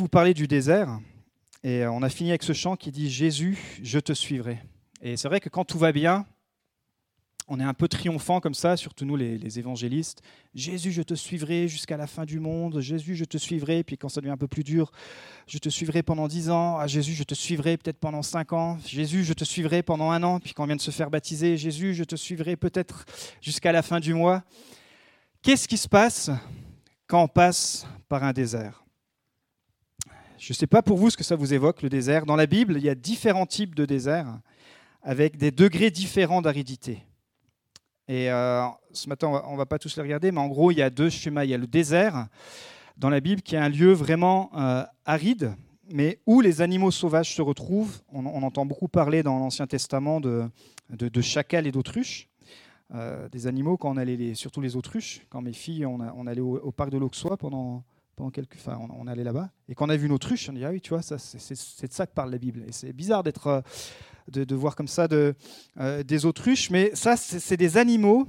vous parler du désert. Et on a fini avec ce chant qui dit Jésus, je te suivrai. Et c'est vrai que quand tout va bien, on est un peu triomphant comme ça, surtout nous les, évangélistes. Jésus, je te suivrai jusqu'à la fin du monde. Jésus, je te suivrai. Puis quand ça devient un peu plus dur, je te suivrai pendant dix ans. Ah, Jésus, je te suivrai peut-être pendant cinq ans. Jésus, je te suivrai pendant un an. Puis quand on vient de se faire baptiser, Jésus, je te suivrai peut-être jusqu'à la fin du mois. Qu'est-ce qui se passe quand on passe par un désert? Je ne sais pas pour vous ce que ça vous évoque, le désert. Dans la Bible, il y a différents types de déserts avec des degrés différents d'aridité. Et euh, ce matin, on ne va pas tous les regarder, mais en gros, il y a deux schémas. Il y a le désert dans la Bible qui est un lieu vraiment euh, aride, mais où les animaux sauvages se retrouvent. On, entend beaucoup parler dans l'Ancien Testament de, de, chacals et d'autruches. Euh, des animaux, quand on allait surtout les autruches, quand mes filles, on, on allait au, au parc de l'Auxois pendant pendant quelques, enfin, on, allait là-bas, et quand on a vu une autruche, on dit ah oui, tu vois, c'est, de ça que parle la Bible. Et c'est bizarre d'être, euh, de, voir comme ça euh, des autruches, mais ça, c'est, des animaux,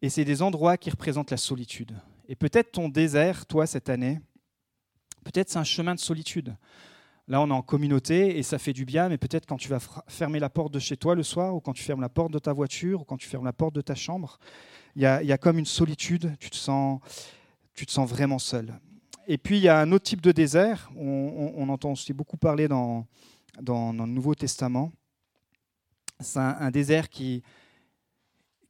et c'est des endroits qui représentent la solitude. Et peut-être ton désert, toi, cette année, peut-être c'est un chemin de solitude. Là, on est en communauté et ça fait du bien, mais peut-être quand tu vas fermer la porte de chez toi le soir, ou quand tu fermes la porte de ta voiture, ou quand tu fermes la porte de ta chambre, il y y a, comme une solitude, tu te sens tu te sens vraiment seul. Et puis il y a un autre type de désert, on, entend aussi beaucoup parler dans, le Nouveau Testament. C'est un, désert qui,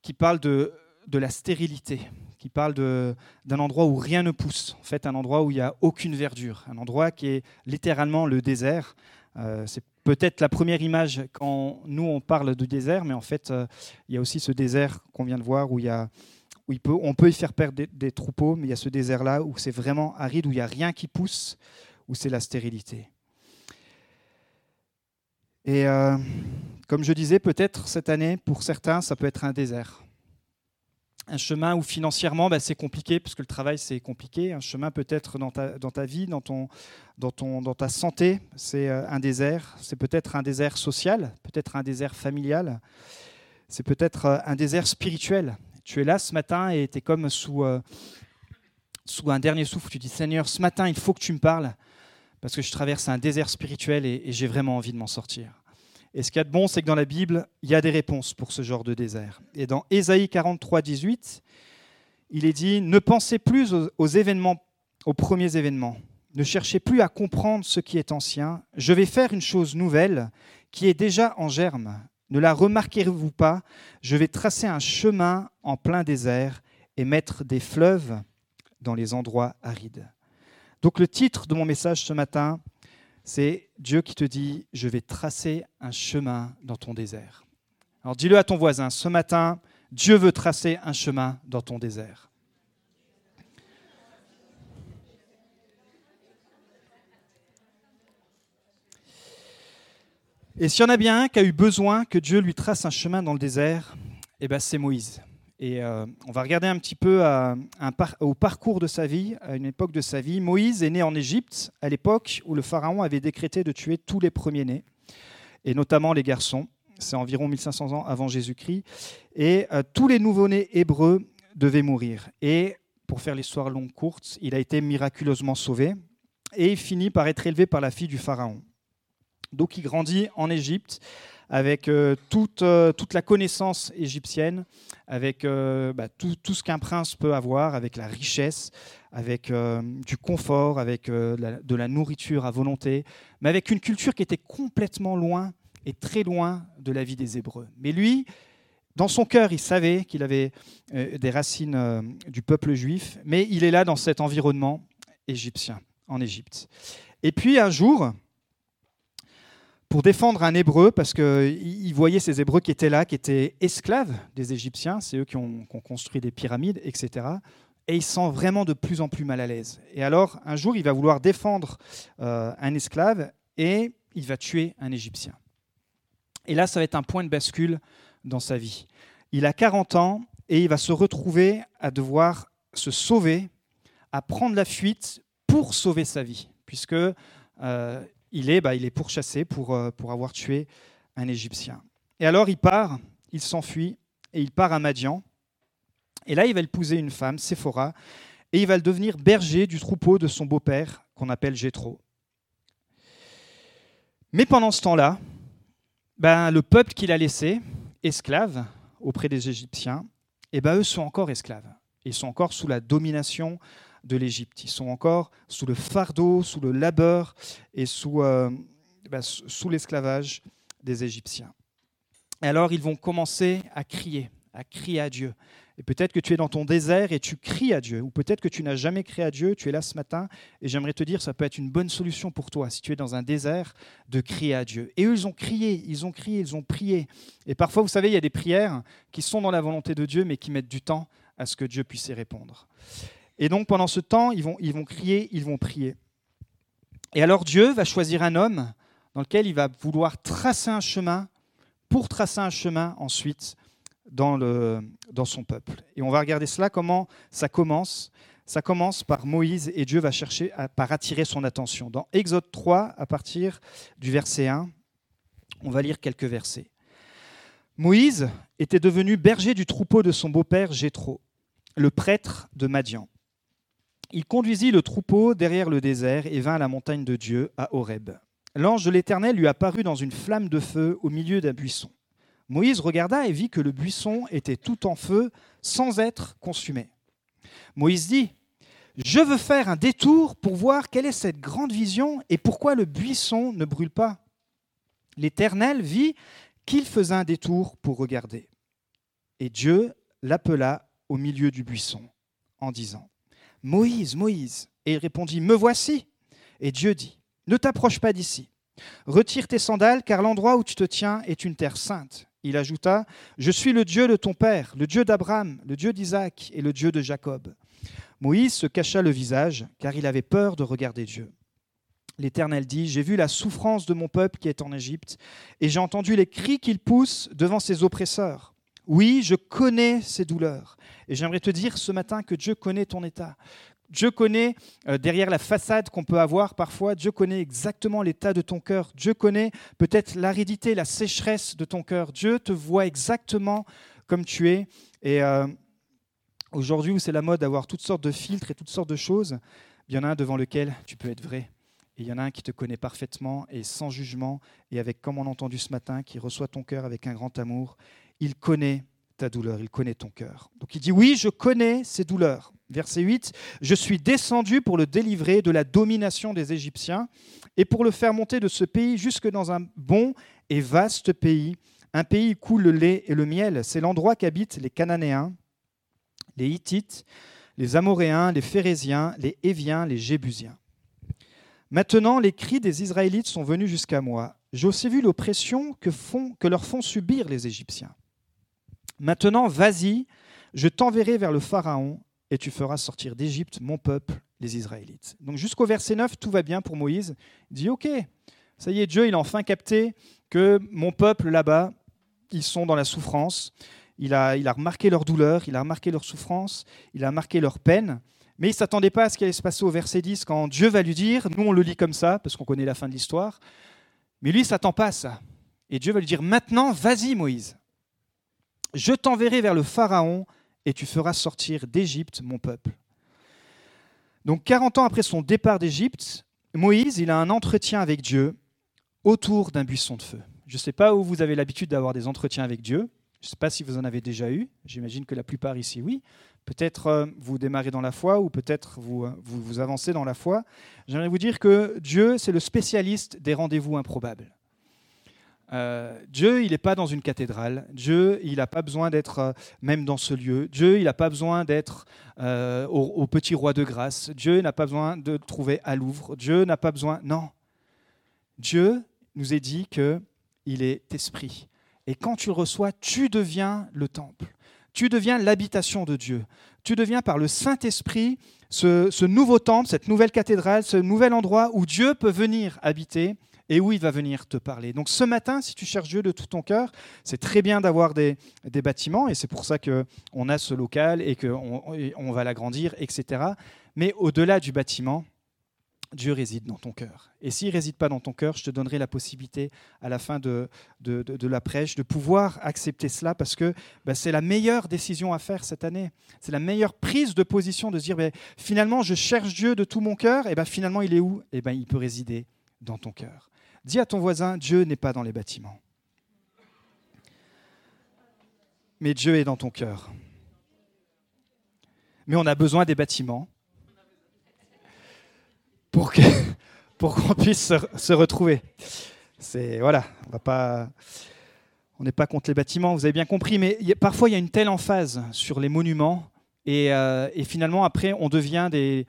qui parle de, de la stérilité, qui parle d'un endroit où rien ne pousse, en fait un endroit où il n'y a aucune verdure, un endroit qui est littéralement le désert. Euh, c'est peut-être la première image quand nous on parle de désert, mais en fait euh, il y a aussi ce désert qu'on vient de voir où il y a on peut y faire perdre des, troupeaux, mais il y a ce désert-là où c'est vraiment aride, où il n'y a rien qui pousse, où c'est la stérilité. Et euh, comme je disais, peut-être cette année, pour certains, ça peut être un désert. Un chemin où financièrement, bah, c'est compliqué, parce que le travail, c'est compliqué. Un chemin peut-être dans ta, vie, dans ta santé, c'est euh, un désert. C'est peut-être un désert social, peut-être un désert familial. C'est peut-être euh, un désert spirituel. Tu es là ce matin et tu es comme sous, euh, sous un dernier souffle. Tu dis Seigneur, ce matin, il faut que tu me parles parce que je traverse un désert spirituel et, j'ai vraiment envie de m'en sortir. Et ce qu'il y a de bon, c'est que dans la Bible, il y a des réponses pour ce genre de désert. Et dans Ésaïe 43, 18, il est dit Ne pensez plus aux, événements, aux premiers événements. Ne cherchez plus à comprendre ce qui est ancien. Je vais faire une chose nouvelle qui est déjà en germe. Ne la remarquerez-vous pas Je vais tracer un chemin en plein désert et mettre des fleuves dans les endroits arides. Donc le titre de mon message ce matin, c'est Dieu qui te dit, je vais tracer un chemin dans ton désert. Alors dis-le à ton voisin, ce matin, Dieu veut tracer un chemin dans ton désert. Et s'il y en a bien un qui a eu besoin que Dieu lui trace un chemin dans le désert, eh ben c'est Moïse. Et euh, on va regarder un petit peu au parcours de sa vie, à une époque de sa vie. Moïse est né en Égypte, à l'époque où le Pharaon avait décrété de tuer tous les premiers-nés, et notamment les garçons. C'est environ 1500 ans avant Jésus-Christ. Et euh, tous les nouveau-nés hébreux devaient mourir. Et pour faire l'histoire longue courte, il a été miraculeusement sauvé et il finit par être élevé par la fille du Pharaon. Donc il grandit en Égypte avec euh, toute, euh, toute, la connaissance égyptienne, avec euh, bah, tout, tout, ce qu'un prince peut avoir, avec la richesse, avec du confort, avec de la nourriture à volonté, mais avec une culture qui était complètement loin et très loin de la vie des Hébreux. Mais lui, dans son cœur, il savait qu'il avait des racines du peuple juif, mais il est là dans cet environnement égyptien, en Égypte. Et puis un jour, pour défendre un Hébreu, parce qu'il voyait ces Hébreux qui étaient là, qui étaient esclaves des Égyptiens, c'est eux qui ont, construit des pyramides, etc. Et il sent vraiment de plus en plus mal à l'aise. Et alors, un jour, il va vouloir défendre euh, un esclave et il va tuer un Égyptien. Et là, ça va être un point de bascule dans sa vie. Il a 40 ans et il va se retrouver à devoir se sauver, à prendre la fuite pour sauver sa vie, puisque euh, il est, bah, il est pourchassé pour, euh, pour avoir tué un Égyptien. Et alors il part, il s'enfuit, et il part à Madian. Et là, il va épouser une femme, Séphora, et il va devenir berger du troupeau de son beau-père, qu'on appelle Jéthro. Mais pendant ce temps-là, ben, le peuple qu'il a laissé, esclave auprès des Égyptiens, et eh ben, eux sont encore esclaves. Ils sont encore sous la domination de l'Égypte. Ils sont encore sous le fardeau, sous le labeur et sous, euh, ben, sous l'esclavage des Égyptiens. Et alors ils vont commencer à crier, à crier à Dieu. Et peut-être que tu es dans ton désert et tu cries à Dieu, ou peut-être que tu n'as jamais crié à Dieu, tu es là ce matin, et j'aimerais te dire, ça peut être une bonne solution pour toi, si tu es dans un désert, de crier à Dieu. Et eux, ils ont crié, ils ont crié, ils ont prié. Et parfois, vous savez, il y a des prières qui sont dans la volonté de Dieu, mais qui mettent du temps à ce que Dieu puisse y répondre. Et donc, pendant ce temps, ils vont, ils vont crier, ils vont prier. Et alors, Dieu va choisir un homme dans lequel il va vouloir tracer un chemin pour tracer un chemin ensuite dans, le, dans son peuple. Et on va regarder cela, comment ça commence. Ça commence par Moïse et Dieu va chercher à, par attirer son attention. Dans Exode 3, à partir du verset 1, on va lire quelques versets. Moïse était devenu berger du troupeau de son beau-père Jéthro, le prêtre de Madian. Il conduisit le troupeau derrière le désert et vint à la montagne de Dieu, à Horeb. L'ange de l'Éternel lui apparut dans une flamme de feu au milieu d'un buisson. Moïse regarda et vit que le buisson était tout en feu sans être consumé. Moïse dit, Je veux faire un détour pour voir quelle est cette grande vision et pourquoi le buisson ne brûle pas. L'Éternel vit qu'il faisait un détour pour regarder. Et Dieu l'appela au milieu du buisson en disant, Moïse, Moïse. Et il répondit, Me voici. Et Dieu dit, Ne t'approche pas d'ici. Retire tes sandales, car l'endroit où tu te tiens est une terre sainte. Il ajouta, Je suis le Dieu de ton père, le Dieu d'Abraham, le Dieu d'Isaac et le Dieu de Jacob. Moïse se cacha le visage, car il avait peur de regarder Dieu. L'Éternel dit, J'ai vu la souffrance de mon peuple qui est en Égypte, et j'ai entendu les cris qu'il pousse devant ses oppresseurs. Oui, je connais ses douleurs. Et j'aimerais te dire ce matin que Dieu connaît ton état. Dieu connaît, euh, derrière la façade qu'on peut avoir parfois, Dieu connaît exactement l'état de ton cœur. Dieu connaît peut-être l'aridité, la sécheresse de ton cœur. Dieu te voit exactement comme tu es. Et euh, aujourd'hui, où c'est la mode d'avoir toutes sortes de filtres et toutes sortes de choses, il y en a un devant lequel tu peux être vrai. Et il y en a un qui te connaît parfaitement et sans jugement, et avec, comme on a entendu ce matin, qui reçoit ton cœur avec un grand amour. Il connaît ta douleur, il connaît ton cœur. Donc il dit, oui, je connais ces douleurs. Verset 8, je suis descendu pour le délivrer de la domination des Égyptiens et pour le faire monter de ce pays jusque dans un bon et vaste pays, un pays où coule le lait et le miel. C'est l'endroit qu'habitent les Cananéens, les Hittites, les Amoréens, les Phérésiens, les Éviens, les Jébusiens. Maintenant, les cris des Israélites sont venus jusqu'à moi. J'ai aussi vu l'oppression que, que leur font subir les Égyptiens. Maintenant, vas-y, je t'enverrai vers le Pharaon et tu feras sortir d'Égypte mon peuple, les Israélites. Donc jusqu'au verset 9, tout va bien pour Moïse. Il dit, OK, ça y est, Dieu, il a enfin capté que mon peuple là-bas, ils sont dans la souffrance. Il a, il a remarqué leur douleur, il a remarqué leur souffrance, il a remarqué leur peine. Mais il ne s'attendait pas à ce qui allait se passer au verset 10 quand Dieu va lui dire, nous on le lit comme ça, parce qu'on connaît la fin de l'histoire, mais lui il ne s'attend pas à ça. Et Dieu va lui dire, maintenant, vas-y Moïse, je t'enverrai vers le Pharaon et tu feras sortir d'Égypte mon peuple. Donc 40 ans après son départ d'Égypte, Moïse, il a un entretien avec Dieu autour d'un buisson de feu. Je ne sais pas où vous avez l'habitude d'avoir des entretiens avec Dieu. Je ne sais pas si vous en avez déjà eu. J'imagine que la plupart ici, oui. Peut-être euh, vous démarrez dans la foi ou peut-être vous, euh, vous, vous avancez dans la foi. J'aimerais vous dire que Dieu, c'est le spécialiste des rendez-vous improbables. Euh, Dieu, il n'est pas dans une cathédrale. Dieu, il n'a pas besoin d'être euh, même dans ce lieu. Dieu, il n'a pas besoin d'être euh, au, petit roi de grâce. Dieu n'a pas besoin de trouver à Louvre. Dieu n'a pas besoin. Non. Dieu nous est dit que il est esprit. Et quand tu le reçois, tu deviens le temple. Tu deviens l'habitation de Dieu. Tu deviens par le Saint-Esprit ce, ce nouveau temple, cette nouvelle cathédrale, ce nouvel endroit où Dieu peut venir habiter et où il va venir te parler. Donc ce matin, si tu cherches Dieu de tout ton cœur, c'est très bien d'avoir des, bâtiments, et c'est pour ça qu'on a ce local et qu'on on va l'agrandir, etc. Mais au-delà du bâtiment, Dieu réside dans ton cœur. Et s'il ne réside pas dans ton cœur, je te donnerai la possibilité à la fin de, de, la prêche de pouvoir accepter cela parce que bah, c'est la meilleure décision à faire cette année. C'est la meilleure prise de position de se dire bah, finalement je cherche Dieu de tout mon cœur et ben finalement il est où? Et ben il peut résider dans ton cœur. Dis à ton voisin Dieu n'est pas dans les bâtiments. Mais Dieu est dans ton cœur. Mais on a besoin des bâtiments pour que pour qu'on puisse se, retrouver. C'est voilà, on va pas, on n'est pas contre les bâtiments, vous avez bien compris, mais parfois il y a une telle emphase sur les monuments et, euh, finalement après on devient des,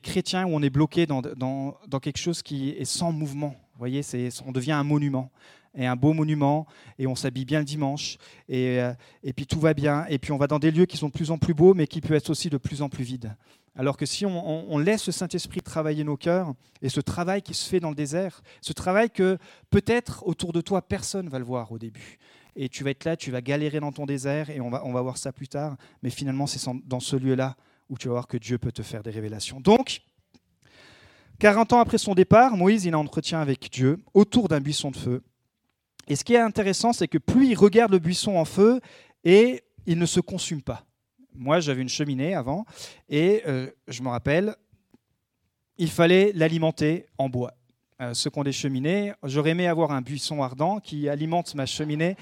chrétiens où on est bloqué dans, quelque chose qui est sans mouvement. Voyez, on devient un monument et un beau monument, et on s'habille bien le dimanche, et, euh, et, puis tout va bien, et puis on va dans des lieux qui sont de plus en plus beaux, mais qui peuvent être aussi de plus en plus vides. Alors que si on, laisse le Saint-Esprit travailler nos cœurs, et ce travail qui se fait dans le désert, ce travail que peut-être autour de toi, personne va le voir au début. Et tu vas être là, tu vas galérer dans ton désert, et on va, on va voir ça plus tard, mais finalement c'est dans ce lieu-là où tu vas voir que Dieu peut te faire des révélations. Donc, 40 ans après son départ, Moïse, il a entretien avec Dieu autour d'un buisson de feu. Et ce qui est intéressant, c'est que plus il regarde le buisson en feu, et il ne se consume pas. Moi, j'avais une cheminée avant, et euh, je me rappelle, il fallait l'alimenter en bois. Euh, ceux qui ont des cheminées, j'aurais aimé avoir un buisson ardent qui alimente ma cheminée.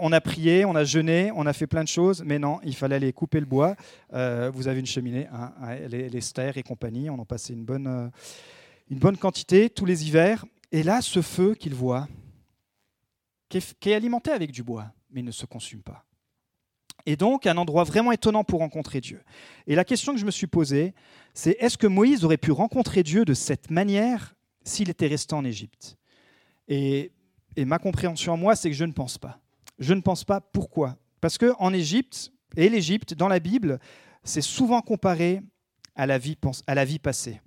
On a prié, on a jeûné, on a fait plein de choses, mais non, il fallait aller couper le bois. Euh, vous avez une cheminée, hein, les, les et compagnie, on en passait une bonne, une bonne quantité tous les hivers. Et là, ce feu qu'il voit, qui est, alimenté avec du bois, mais ne se consume pas. Et donc, un endroit vraiment étonnant pour rencontrer Dieu. Et la question que je me suis posée, c'est est-ce que Moïse aurait pu rencontrer Dieu de cette manière s'il était resté en Égypte? Et, et, ma compréhension en moi, c'est que je ne pense pas. Je ne pense pas. Pourquoi Parce qu'en Égypte, et l'Égypte, dans la Bible, c'est souvent comparé à la vie, à la vie passée.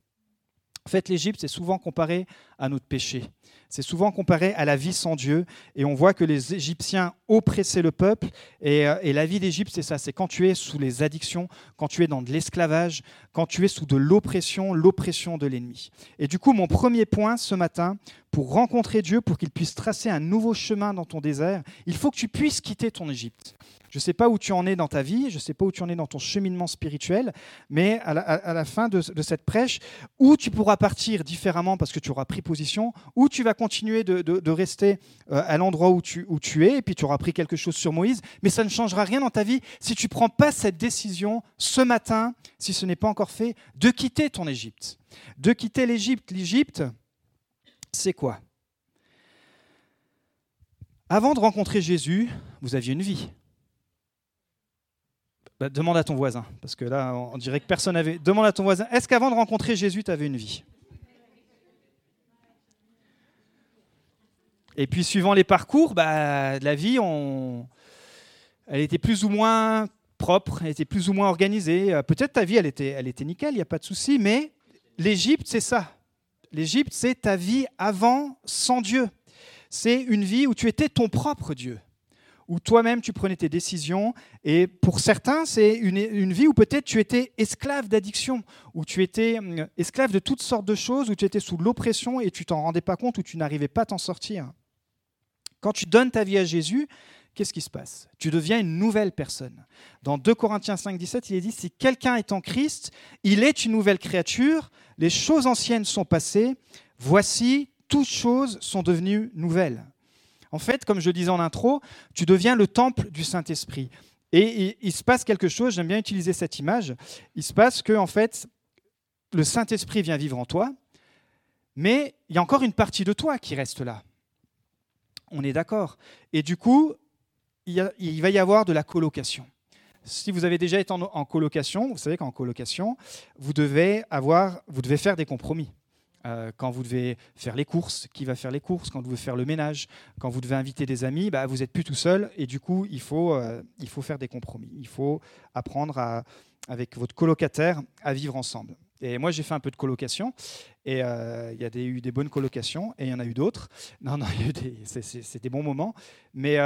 En fait, l'Égypte, c'est souvent comparé à notre péché. C'est souvent comparé à la vie sans Dieu. Et on voit que les Égyptiens oppressaient le peuple. Et, euh, la vie d'Égypte, c'est ça. C'est quand tu es sous les addictions, quand tu es dans de l'esclavage, quand tu es sous de l'oppression, l'oppression de l'ennemi. Et du coup, mon premier point ce matin, pour rencontrer Dieu, pour qu'il puisse tracer un nouveau chemin dans ton désert, il faut que tu puisses quitter ton Égypte. Je ne sais pas où tu en es dans ta vie, je ne sais pas où tu en es dans ton cheminement spirituel, mais à la, fin de, cette prêche, où tu pourras partir différemment parce que tu auras pris position, ou tu vas continuer de, rester euh, à l'endroit où tu, es, et puis tu auras pris quelque chose sur Moïse, mais ça ne changera rien dans ta vie si tu ne prends pas cette décision ce matin, si ce n'est pas encore fait, de quitter ton Égypte. De quitter l'Égypte. L'Égypte, c'est quoi? Avant de rencontrer Jésus, vous aviez une vie. Bah, demande à ton voisin, parce que là, on dirait que personne n'avait. Demande à ton voisin, est-ce qu'avant de rencontrer Jésus, tu avais une vie? Et puis, suivant les parcours, bah, la vie, elle était plus ou moins propre, elle était plus ou moins organisée. Euh, peut-être ta vie, elle était, elle était nickel, il n'y a pas de souci, mais l'Égypte, c'est ça. L'Égypte, c'est ta vie avant, sans Dieu. C'est une vie où tu étais ton propre Dieu, où toi-même tu prenais tes décisions. Et pour certains, c'est une, vie où peut-être tu étais esclave d'addiction, où tu étais hum, esclave de toutes sortes de choses, où tu étais sous l'oppression et tu t'en rendais pas compte, où tu n'arrivais pas à t'en sortir. Quand tu donnes ta vie à Jésus, qu'est-ce qui se passe? Tu deviens une nouvelle personne. Dans 2 Corinthiens 5, 17, il est dit, si quelqu'un est en Christ, il est une nouvelle créature, les choses anciennes sont passées, voici, toutes choses sont devenues nouvelles. En fait, comme je disais en intro, tu deviens le temple du Saint-Esprit. Et il, se passe quelque chose, j'aime bien utiliser cette image, il se passe que, en fait, le Saint-Esprit vient vivre en toi, mais il y a encore une partie de toi qui reste là. On est d'accord. Et du coup, il, va y avoir de la colocation. Si vous avez déjà été en, colocation, vous savez qu'en colocation, vous devez, avoir, vous devez faire des compromis. Euh, quand vous devez faire les courses, qui va faire les courses? Quand vous devez faire le ménage? Quand vous devez inviter des amis, bah, vous n'êtes plus tout seul et du coup, il faut, euh, il faut faire des compromis. Il faut apprendre avec votre colocataire à vivre ensemble. Et moi, j'ai fait un peu de colocation. Et euh, il y a eu des bonnes colocations et il y en a eu d'autres. Non, non, c'est des bons moments. Mais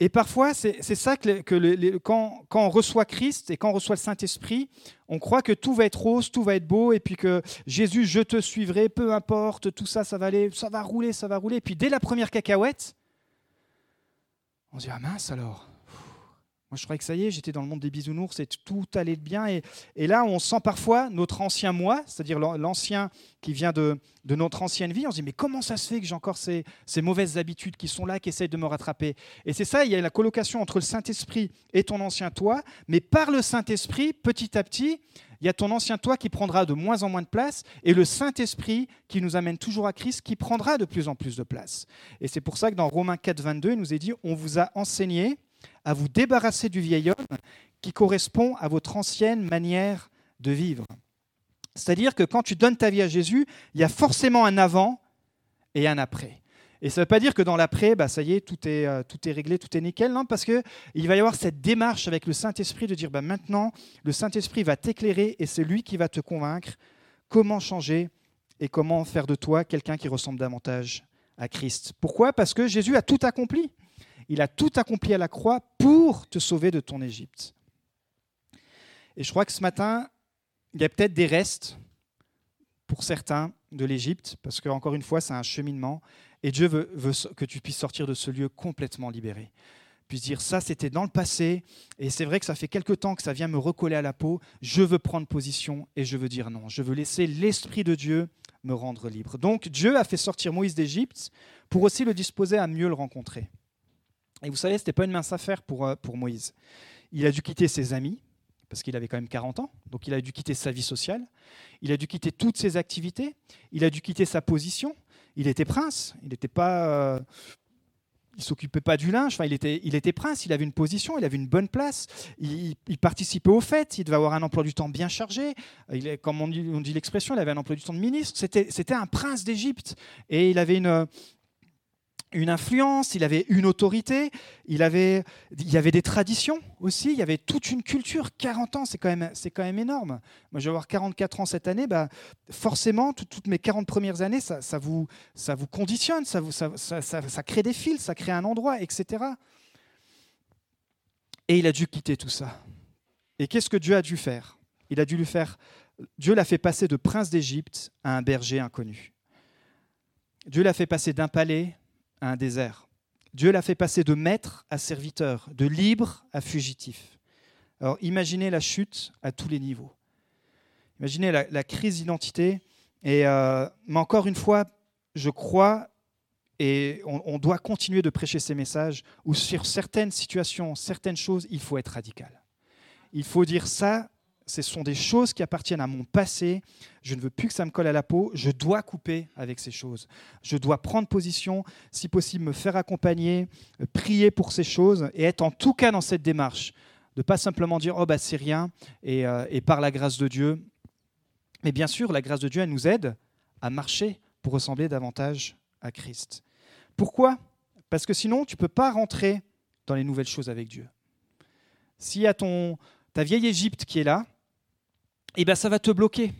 Et parfois, c'est ça que, quand, on reçoit Christ et quand on reçoit le Saint-Esprit, on croit que tout va être rose, tout va être beau, et puis que Jésus, je te suivrai, peu importe, tout ça, ça va aller, ça va rouler, ça va rouler. Et puis dès la première cacahuète, on se dit, ah mince alors, moi, je croyais que ça y est, j'étais dans le monde des bisounours et tout allait bien. Et, là, on sent parfois notre ancien moi, c'est-à-dire l'ancien qui vient de, de, notre ancienne vie. On se dit, mais comment ça se fait que j'ai encore ces, ces, mauvaises habitudes qui sont là, qui essayent de me rattraper? Et c'est ça, il y a la colocation entre le Saint-Esprit et ton ancien toi. Mais par le Saint-Esprit, petit à petit, il y a ton ancien toi qui prendra de moins en moins de place et le Saint-Esprit qui nous amène toujours à Christ qui prendra de plus en plus de place. Et c'est pour ça que dans Romains 4, 22, il nous est dit, on vous a enseigné à vous débarrasser du vieil homme qui correspond à votre ancienne manière de vivre. C'est-à-dire que quand tu donnes ta vie à Jésus, il y a forcément un avant et un après. Et ça ne veut pas dire que dans l'après, bah, ça y est, tout est, euh, tout est réglé, tout est nickel, non, parce qu'il va y avoir cette démarche avec le Saint-Esprit de dire, bah, maintenant, le Saint-Esprit va t'éclairer et c'est lui qui va te convaincre comment changer et comment faire de toi quelqu'un qui ressemble davantage à Christ. Pourquoi? Parce que Jésus a tout accompli. Il a tout accompli à la croix pour te sauver de ton Égypte. Et je crois que ce matin, il y a peut-être des restes pour certains de l'Égypte, parce qu'encore une fois, c'est un cheminement, et Dieu veut, que tu puisses sortir de ce lieu complètement libéré. Puisse dire, ça c'était dans le passé, et c'est vrai que ça fait quelque temps que ça vient me recoller à la peau, je veux prendre position et je veux dire non, je veux laisser l'Esprit de Dieu me rendre libre. Donc Dieu a fait sortir Moïse d'Égypte pour aussi le disposer à mieux le rencontrer. Et vous savez, ce n'était pas une mince affaire pour, euh, pour Moïse. Il a dû quitter ses amis, parce qu'il avait quand même 40 ans, donc il a dû quitter sa vie sociale, il a dû quitter toutes ses activités, il a dû quitter sa position. Il était prince, il n'était pas, euh, il s'occupait pas du linge, enfin, il, était, il était prince, il avait une position, il avait une bonne place, il, participait aux fêtes, il devait avoir un emploi du temps bien chargé, comme on dit, dit l'expression, il avait un emploi du temps de ministre, c'était un prince d'Égypte, et il avait une, une influence, il avait une autorité, il, avait, il y avait des traditions aussi, il y avait toute une culture. 40 ans, c'est quand, même, quand même énorme. Moi, je vais avoir 44 ans cette année, bah, forcément, toutes mes 40 premières années, ça, ça, vous, ça vous conditionne, ça, vous, ça, ça, crée des fils, ça crée un endroit, etc. Et il a dû quitter tout ça. Et qu'est-ce que Dieu a dû faire? Il a dû lui faire. Dieu l'a fait passer de prince d'Égypte à un berger inconnu. Dieu l'a fait passer d'un palais à un désert. Dieu l'a fait passer de maître à serviteur, de libre à fugitif. Alors imaginez la chute à tous les niveaux. Imaginez la, crise d'identité. Euh, mais encore une fois, je crois, et on, on, doit continuer de prêcher ces messages, où sur certaines situations, certaines choses, il faut être radical. Il faut dire ça, ce sont des choses qui appartiennent à mon passé. Je ne veux plus que ça me colle à la peau. Je dois couper avec ces choses. Je dois prendre position, si possible me faire accompagner, euh, prier pour ces choses et être en tout cas dans cette démarche. De pas simplement dire oh bah c'est rien et, euh, et par la grâce de Dieu. Mais bien sûr, la grâce de Dieu, elle nous aide à marcher pour ressembler davantage à Christ. Pourquoi? Parce que sinon, tu ne peux pas rentrer dans les nouvelles choses avec Dieu. Si à ton, ta vieille Égypte qui est là, eh ben, ça va te bloquer.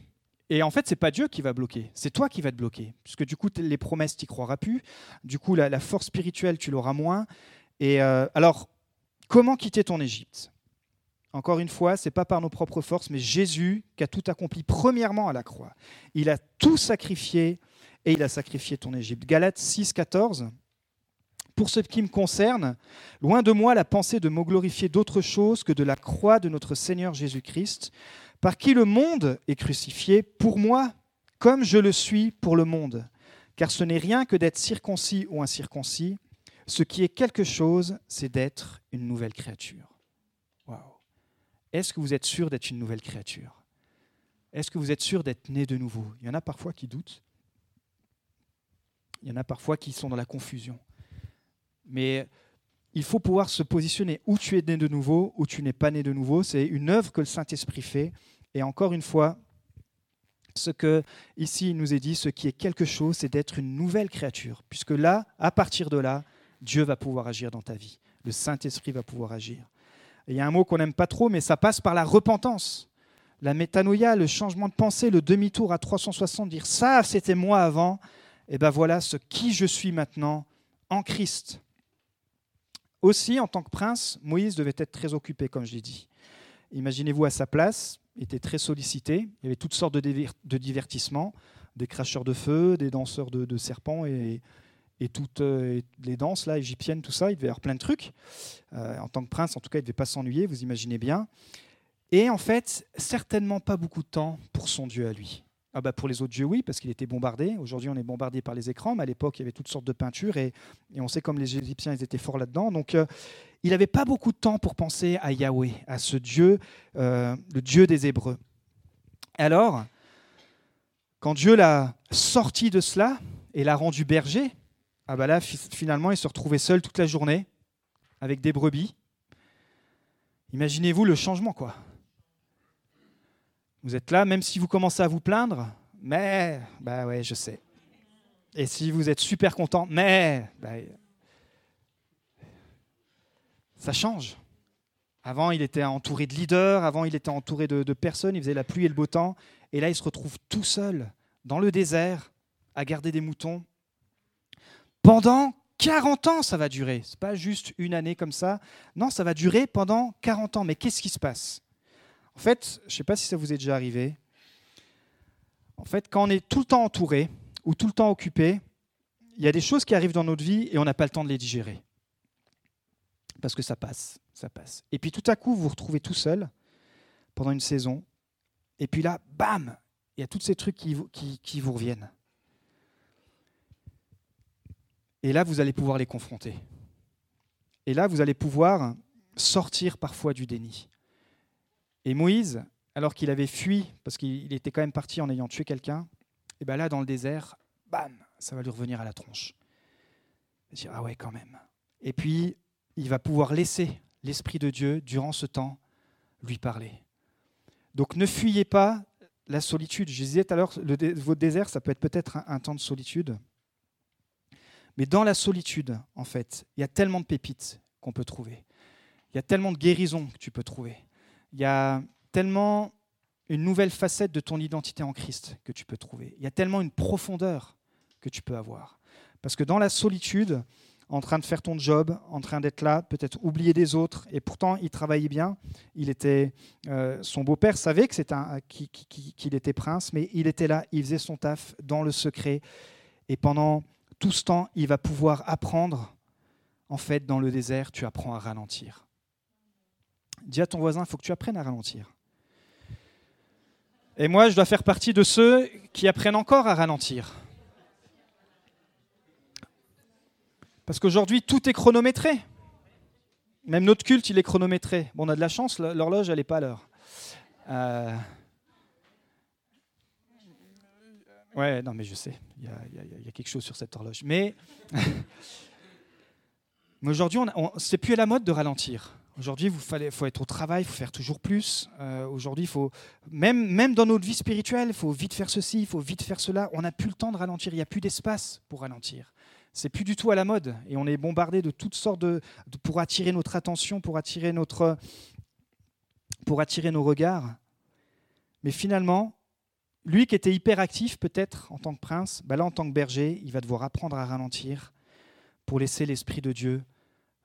Et en fait, c'est pas Dieu qui va bloquer, c'est toi qui vas te bloquer, puisque du coup, les promesses, tu croiras plus. Du coup, la, force spirituelle, tu l'auras moins. Et euh, alors, comment quitter ton Égypte? Encore une fois, c'est pas par nos propres forces, mais Jésus qui a tout accompli premièrement à la croix. Il a tout sacrifié et il a sacrifié ton Égypte. Galates 6, 14. Pour ce qui me concerne, loin de moi la pensée de me glorifier d'autre chose que de la croix de notre Seigneur Jésus-Christ par qui le monde est crucifié pour moi, comme je le suis pour le monde. Car ce n'est rien que d'être circoncis ou incirconcis. Ce qui est quelque chose, c'est d'être une nouvelle créature. Est-ce que vous êtes sûr d'être une nouvelle créature? Est-ce que vous êtes sûr d'être né de nouveau? Il y en a parfois qui doutent. Il y en a parfois qui sont dans la confusion. Mais il faut pouvoir se positionner où tu es né de nouveau, où tu n'es pas né de nouveau. C'est une œuvre que le Saint-Esprit fait. Et encore une fois, ce que ici il nous est dit, ce qui est quelque chose, c'est d'être une nouvelle créature. Puisque là, à partir de là, Dieu va pouvoir agir dans ta vie. Le Saint-Esprit va pouvoir agir. il y a un mot qu'on n'aime pas trop, mais ça passe par la repentance. La métanoïa, le changement de pensée, le demi-tour à 360, dire ça, c'était moi avant, et ben voilà ce qui je suis maintenant en Christ aussi, en tant que prince, Moïse devait être très occupé, comme je l'ai dit. Imaginez-vous à sa place, il était très sollicité, il y avait toutes sortes de, divertissements, des cracheurs de feu, des danseurs de, serpents et, toutes euh, les danses là, égyptiennes, tout ça, il devait y avoir plein de trucs. Euh, en tant que prince, en tout cas, il ne devait pas s'ennuyer, vous imaginez bien. Et en fait, certainement pas beaucoup de temps pour son Dieu à lui. Ah bah pour les autres dieux, oui, parce qu'il était bombardé. Aujourd'hui, on est bombardé par les écrans, mais à l'époque, il y avait toutes sortes de peintures, et, on sait comme les Égyptiens, ils étaient forts là-dedans. Donc, euh, il n'avait pas beaucoup de temps pour penser à Yahweh, à ce Dieu, euh, le Dieu des Hébreux. Alors, quand Dieu l'a sorti de cela et l'a rendu berger, ah bah là, finalement, il se retrouvait seul toute la journée, avec des brebis. Imaginez-vous le changement, quoi. Vous êtes là, même si vous commencez à vous plaindre, mais, bah ouais, je sais. Et si vous êtes super content, mais, bah, ça change. Avant, il était entouré de leaders, avant, il était entouré de, de, personnes, il faisait la pluie et le beau temps. Et là, il se retrouve tout seul, dans le désert, à garder des moutons. Pendant 40 ans, ça va durer. Ce n'est pas juste une année comme ça. Non, ça va durer pendant 40 ans. Mais qu'est-ce qui se passe? En fait, je ne sais pas si ça vous est déjà arrivé. En fait, quand on est tout le temps entouré ou tout le temps occupé, il y a des choses qui arrivent dans notre vie et on n'a pas le temps de les digérer. Parce que ça passe, ça passe. Et puis tout à coup, vous vous retrouvez tout seul pendant une saison. Et puis là, bam, il y a tous ces trucs qui, qui, qui vous reviennent. Et là, vous allez pouvoir les confronter. Et là, vous allez pouvoir sortir parfois du déni. Et Moïse, alors qu'il avait fui, parce qu'il était quand même parti en ayant tué quelqu'un, et bien là, dans le désert, bam, ça va lui revenir à la tronche. Il va dire, ah ouais, quand même. Et puis, il va pouvoir laisser l'Esprit de Dieu, durant ce temps, lui parler. Donc ne fuyez pas la solitude. Je disais tout à l'heure, votre désert, ça peut être peut-être un, temps de solitude. Mais dans la solitude, en fait, il y a tellement de pépites qu'on peut trouver. Il y a tellement de guérisons que tu peux trouver il y a tellement une nouvelle facette de ton identité en Christ que tu peux trouver. Il y a tellement une profondeur que tu peux avoir. Parce que dans la solitude, en train de faire ton job, en train d'être là, peut-être oublier des autres, et pourtant il travaillait bien. Il était, euh, son beau-père savait que un, qu'il était prince, mais il était là, il faisait son taf dans le secret, et pendant tout ce temps, il va pouvoir apprendre. En fait, dans le désert, tu apprends à ralentir. Dis à ton voisin, il faut que tu apprennes à ralentir. Et moi, je dois faire partie de ceux qui apprennent encore à ralentir. Parce qu'aujourd'hui, tout est chronométré. Même notre culte, il est chronométré. Bon, on a de la chance, l'horloge, elle n'est pas à l'heure. Euh... Ouais, non, mais je sais, il y, a quelque chose sur cette horloge. Mais, aujourd'hui, c'est plus à la mode de ralentir. Aujourd'hui, il faut être au travail, il faut faire toujours plus. Euh, aujourd'hui, faut même, même dans notre vie spirituelle, il faut vite faire ceci, il faut vite faire cela. On n'a plus le temps de ralentir, il n'y a plus d'espace pour ralentir. C'est plus du tout à la mode et on est bombardé de toutes sortes de, pour attirer notre attention, pour attirer notre pour attirer nos regards. Mais finalement, lui qui était hyper actif peut-être en tant que prince, bah là en tant que berger, il va devoir apprendre à ralentir pour laisser l'esprit de Dieu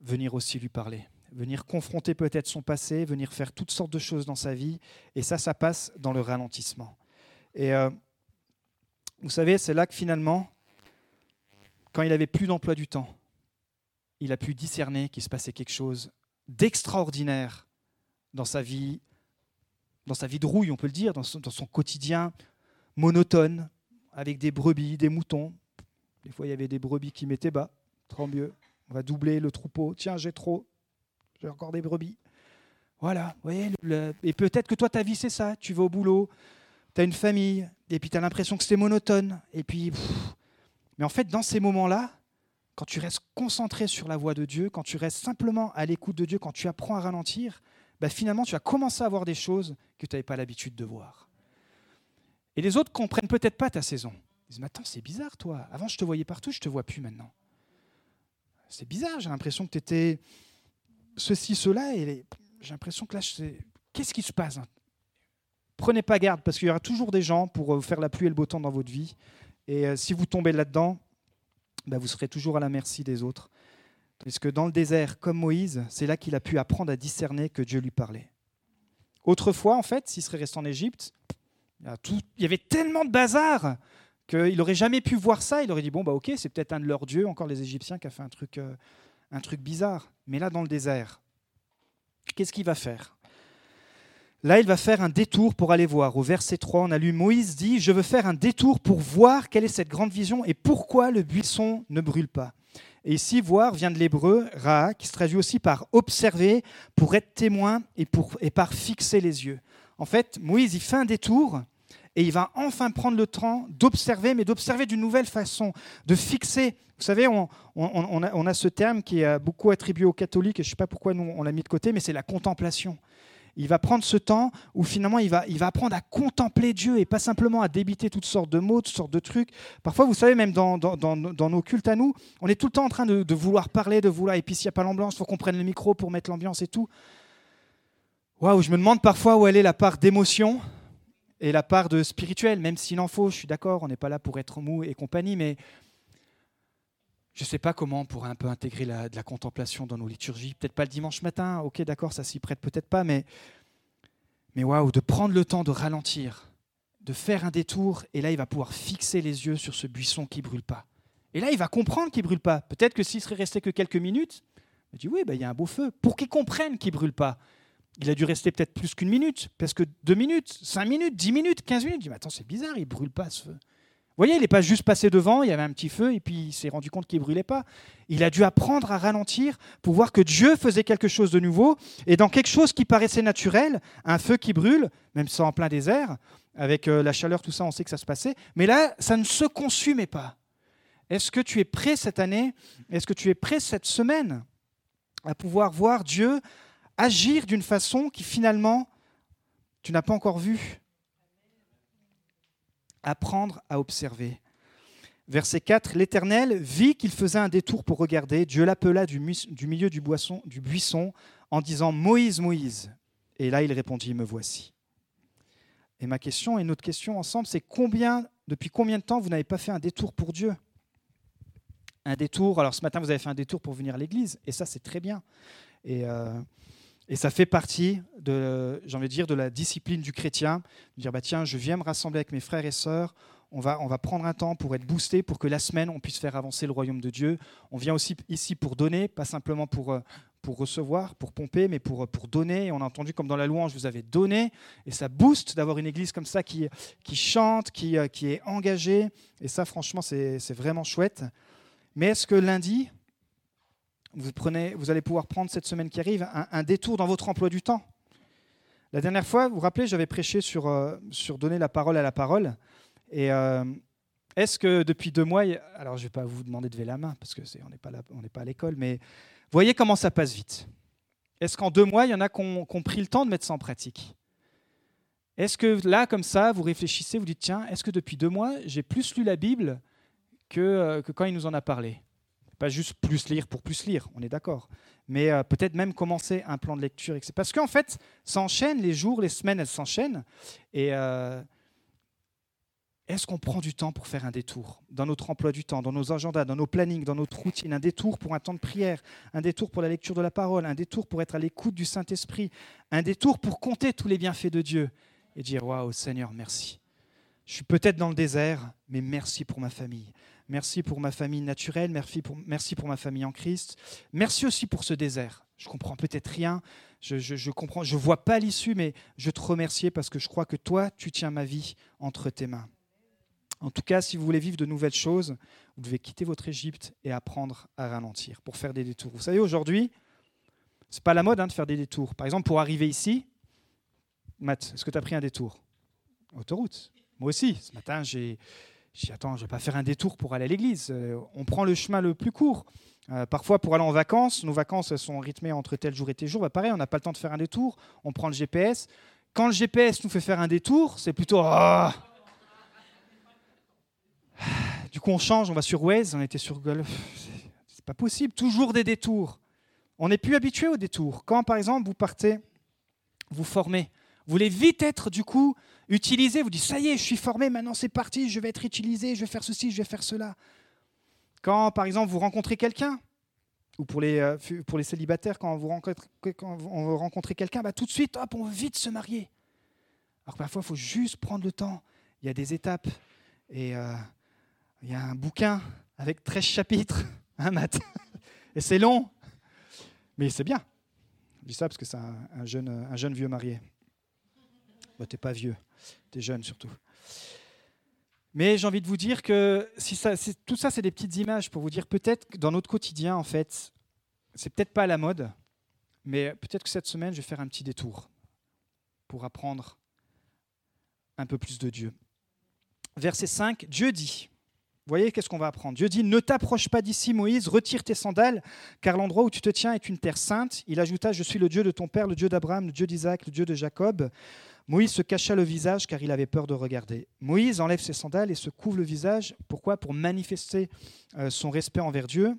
venir aussi lui parler venir confronter peut-être son passé, venir faire toutes sortes de choses dans sa vie. Et ça, ça passe dans le ralentissement. Et euh, vous savez, c'est là que finalement, quand il avait plus d'emploi du temps, il a pu discerner qu'il se passait quelque chose d'extraordinaire dans sa vie, dans sa vie de rouille, on peut le dire, dans son, dans son quotidien monotone, avec des brebis, des moutons. Des fois, il y avait des brebis qui mettaient bas, tant mieux. On va doubler le troupeau. Tiens, j'ai trop j'ai encore des brebis. Voilà, voyez, et peut-être que toi, ta vie, c'est ça. Tu vas au boulot, tu as une famille, et puis tu as l'impression que c'est monotone. Et puis, mais en fait, dans ces moments-là, quand tu restes concentré sur la voix de Dieu, quand tu restes simplement à l'écoute de Dieu, quand tu apprends à ralentir, bah finalement, tu vas commencer à voir des choses que tu n'avais pas l'habitude de voir. Et les autres comprennent peut-être pas ta saison. Ils disent, mais attends, c'est bizarre, toi. Avant, je te voyais partout, je te vois plus maintenant. C'est bizarre, j'ai l'impression que tu étais ceci, cela, et j'ai l'impression que là, qu'est-ce qui se passe hein? Prenez pas garde, parce qu'il y aura toujours des gens pour euh, faire la pluie et le beau temps dans votre vie. Et euh, si vous tombez là-dedans, bah, vous serez toujours à la merci des autres. puisque dans le désert, comme Moïse, c'est là qu'il a pu apprendre à discerner que Dieu lui parlait. Autrefois, en fait, s'il serait resté en Égypte, il y avait tellement de bazar qu'il n'aurait jamais pu voir ça. Il aurait dit bon bah ok, c'est peut-être un de leurs dieux, encore les Égyptiens, qui a fait un truc, euh, un truc bizarre. Mais là, dans le désert, qu'est-ce qu'il va faire? Là, il va faire un détour pour aller voir. Au verset 3, on a lu Moïse dit Je veux faire un détour pour voir quelle est cette grande vision et pourquoi le buisson ne brûle pas. Et ici, voir vient de l'hébreu ra, qui se traduit aussi par observer, pour être témoin et, pour, et par fixer les yeux. En fait, Moïse, il fait un détour et il va enfin prendre le temps d'observer, mais d'observer d'une nouvelle façon, de fixer. Vous savez, on, a, ce terme qui est beaucoup attribué aux catholiques, et je ne sais pas pourquoi nous on l'a mis de côté, mais c'est la contemplation. Il va prendre ce temps où finalement il va, apprendre à contempler Dieu et pas simplement à débiter toutes sortes de mots, toutes sortes de trucs. Parfois, vous savez, même dans, nos cultes à nous, on est tout le temps en train de, vouloir parler, de vouloir, et puis s'il n'y a pas l'ambiance, il faut qu'on prenne le micro pour mettre l'ambiance et tout. Waouh, je me demande parfois où est la part d'émotion et la part de spirituel, même s'il en faut, je suis d'accord, on n'est pas là pour être mou et compagnie, mais je ne sais pas comment on pourrait un peu intégrer la, de la contemplation dans nos liturgies. Peut-être pas le dimanche matin, ok, d'accord, ça s'y prête peut-être pas, mais, mais waouh, de prendre le temps de ralentir, de faire un détour, et là, il va pouvoir fixer les yeux sur ce buisson qui brûle pas. Et là, il va comprendre qu'il brûle pas. Peut-être que s'il serait resté que quelques minutes, il dit oui, bah, il y a un beau feu. Pour qu'il comprenne qu'il brûle pas, il a dû rester peut-être plus qu'une minute, parce que deux minutes, cinq minutes, dix minutes, quinze minutes. Il dit, mais attends, c'est bizarre, il brûle pas ce feu. Vous voyez, il n'est pas juste passé devant, il y avait un petit feu, et puis il s'est rendu compte qu'il ne brûlait pas. Il a dû apprendre à ralentir pour voir que Dieu faisait quelque chose de nouveau, et dans quelque chose qui paraissait naturel, un feu qui brûle, même ça en plein désert, avec euh, la chaleur, tout ça, on sait que ça se passait, mais là, ça ne se consumait pas. Est-ce que tu es prêt cette année? Est-ce que tu es prêt cette semaine à pouvoir voir Dieu agir d'une façon qui finalement tu n'as pas encore vu. Apprendre à observer. Verset 4, l'Éternel vit qu'il faisait un détour pour regarder. Dieu l'appela du, milieu du, buisson en disant Moïse, Moïse. Et là, il répondit Me voici. Et ma question et notre question ensemble, c'est depuis combien de temps vous n'avez pas fait un détour pour Dieu? Un détour, alors ce matin, vous avez fait un détour pour venir à l'église, et ça, c'est très bien. Euh, et ça fait partie de, j'ai envie de dire, de la discipline du chrétien, de dire bah tiens, je viens me rassembler avec mes frères et sœurs, on va, on va prendre un temps pour être boosté, pour que la semaine on puisse faire avancer le royaume de Dieu. On vient aussi ici pour donner, pas simplement pour, euh, pour recevoir, pour pomper, mais pour, pour donner. Et on a entendu comme dans la louange, vous avez donné, et ça booste d'avoir une église comme ça qui, qui chante, qui, euh, qui est engagée. Et ça, franchement, c'est vraiment chouette. Mais est-ce que lundi, vous, allez pouvoir prendre cette semaine qui arrive un, détour dans votre emploi du temps. La dernière fois, vous vous rappelez, j'avais prêché sur, euh, donner la parole à la parole. Et euh, est-ce que depuis deux mois, alors je ne vais pas vous demander de lever la main parce qu'on n'est pas, pas à l'école, mais voyez comment ça passe vite. Est-ce qu'en deux mois, il y en a qui ont, pris le temps de mettre ça en pratique? Est-ce que là, comme ça, vous réfléchissez, vous dites, tiens, est-ce que depuis deux mois, j'ai plus lu la Bible que, euh, que quand il nous en a parlé? Pas juste plus lire pour plus lire, on est d'accord. Mais euh, peut-être même commencer un plan de lecture. Parce qu'en fait, ça enchaîne, les jours, les semaines, elles s'enchaînent. Et euh, est-ce qu'on prend du temps pour faire un détour dans notre emploi du temps, dans nos agendas, dans nos plannings, dans notre routine Un détour pour un temps de prière, un détour pour la lecture de la parole, un détour pour être à l'écoute du Saint-Esprit, un détour pour compter tous les bienfaits de Dieu et dire Waouh, Seigneur, merci. Je suis peut-être dans le désert, mais merci pour ma famille. Merci pour ma famille naturelle, merci pour, ma famille en Christ. Merci aussi pour ce désert. Je comprends peut-être rien, je, je, comprends, je vois pas l'issue, mais je te remercie parce que je crois que toi, tu tiens ma vie entre tes mains. En tout cas, si vous voulez vivre de nouvelles choses, vous devez quitter votre Égypte et apprendre à ralentir pour faire des détours. Vous savez, aujourd'hui, c'est pas la mode hein, de faire des détours. Par exemple, pour arriver ici, Matt, est-ce que tu as pris un détour? Autoroute. Moi aussi, ce matin, j'ai je dis, attends, je ne vais pas faire un détour pour aller à l'église. Euh, on prend le chemin le plus court. Euh, parfois, pour aller en vacances, nos vacances sont rythmées entre tel jour et tel jour. Bah, pareil, on n'a pas le temps de faire un détour. On prend le GPS. Quand le GPS nous fait faire un détour, c'est plutôt. Ah du coup, on change, on va sur Waze, on était sur Golf. C'est pas possible, toujours des détours. On n'est plus habitué aux détours. Quand, par exemple, vous partez, vous formez, vous voulez vite être, du coup, utilisé. Vous dites, ça y est, je suis formé, maintenant c'est parti, je vais être utilisé, je vais faire ceci, je vais faire cela. Quand, par exemple, vous rencontrez quelqu'un, ou pour les, euh, pour les célibataires, quand vous rencontrez, quand quelqu'un, bah, tout de suite, hop, on veut vite se marier. Alors parfois, il faut juste prendre le temps. Il y a des étapes. Et euh, il y a un bouquin avec 13 chapitres, un matin. Et c'est long. Mais c'est bien. Je dis ça parce que c'est un, jeune, un jeune vieux marié. Bah, tu n'es pas vieux, tu es jeune surtout. Mais j'ai envie de vous dire que si ça, tout ça, c'est des petites images pour vous dire peut-être que dans notre quotidien, en fait, c'est peut-être pas à la mode, mais peut-être que cette semaine, je vais faire un petit détour pour apprendre un peu plus de Dieu. Verset 5, Dieu dit, vous voyez, qu'est-ce qu'on va apprendre? Dieu dit, ne t'approche pas d'ici, Moïse, retire tes sandales, car l'endroit où tu te tiens est une terre sainte. Il ajouta, je suis le Dieu de ton père, le Dieu d'Abraham, le Dieu d'Isaac, le Dieu de Jacob. Moïse se cacha le visage car il avait peur de regarder. Moïse enlève ses sandales et se couvre le visage. Pourquoi? Pour manifester euh, son respect envers Dieu.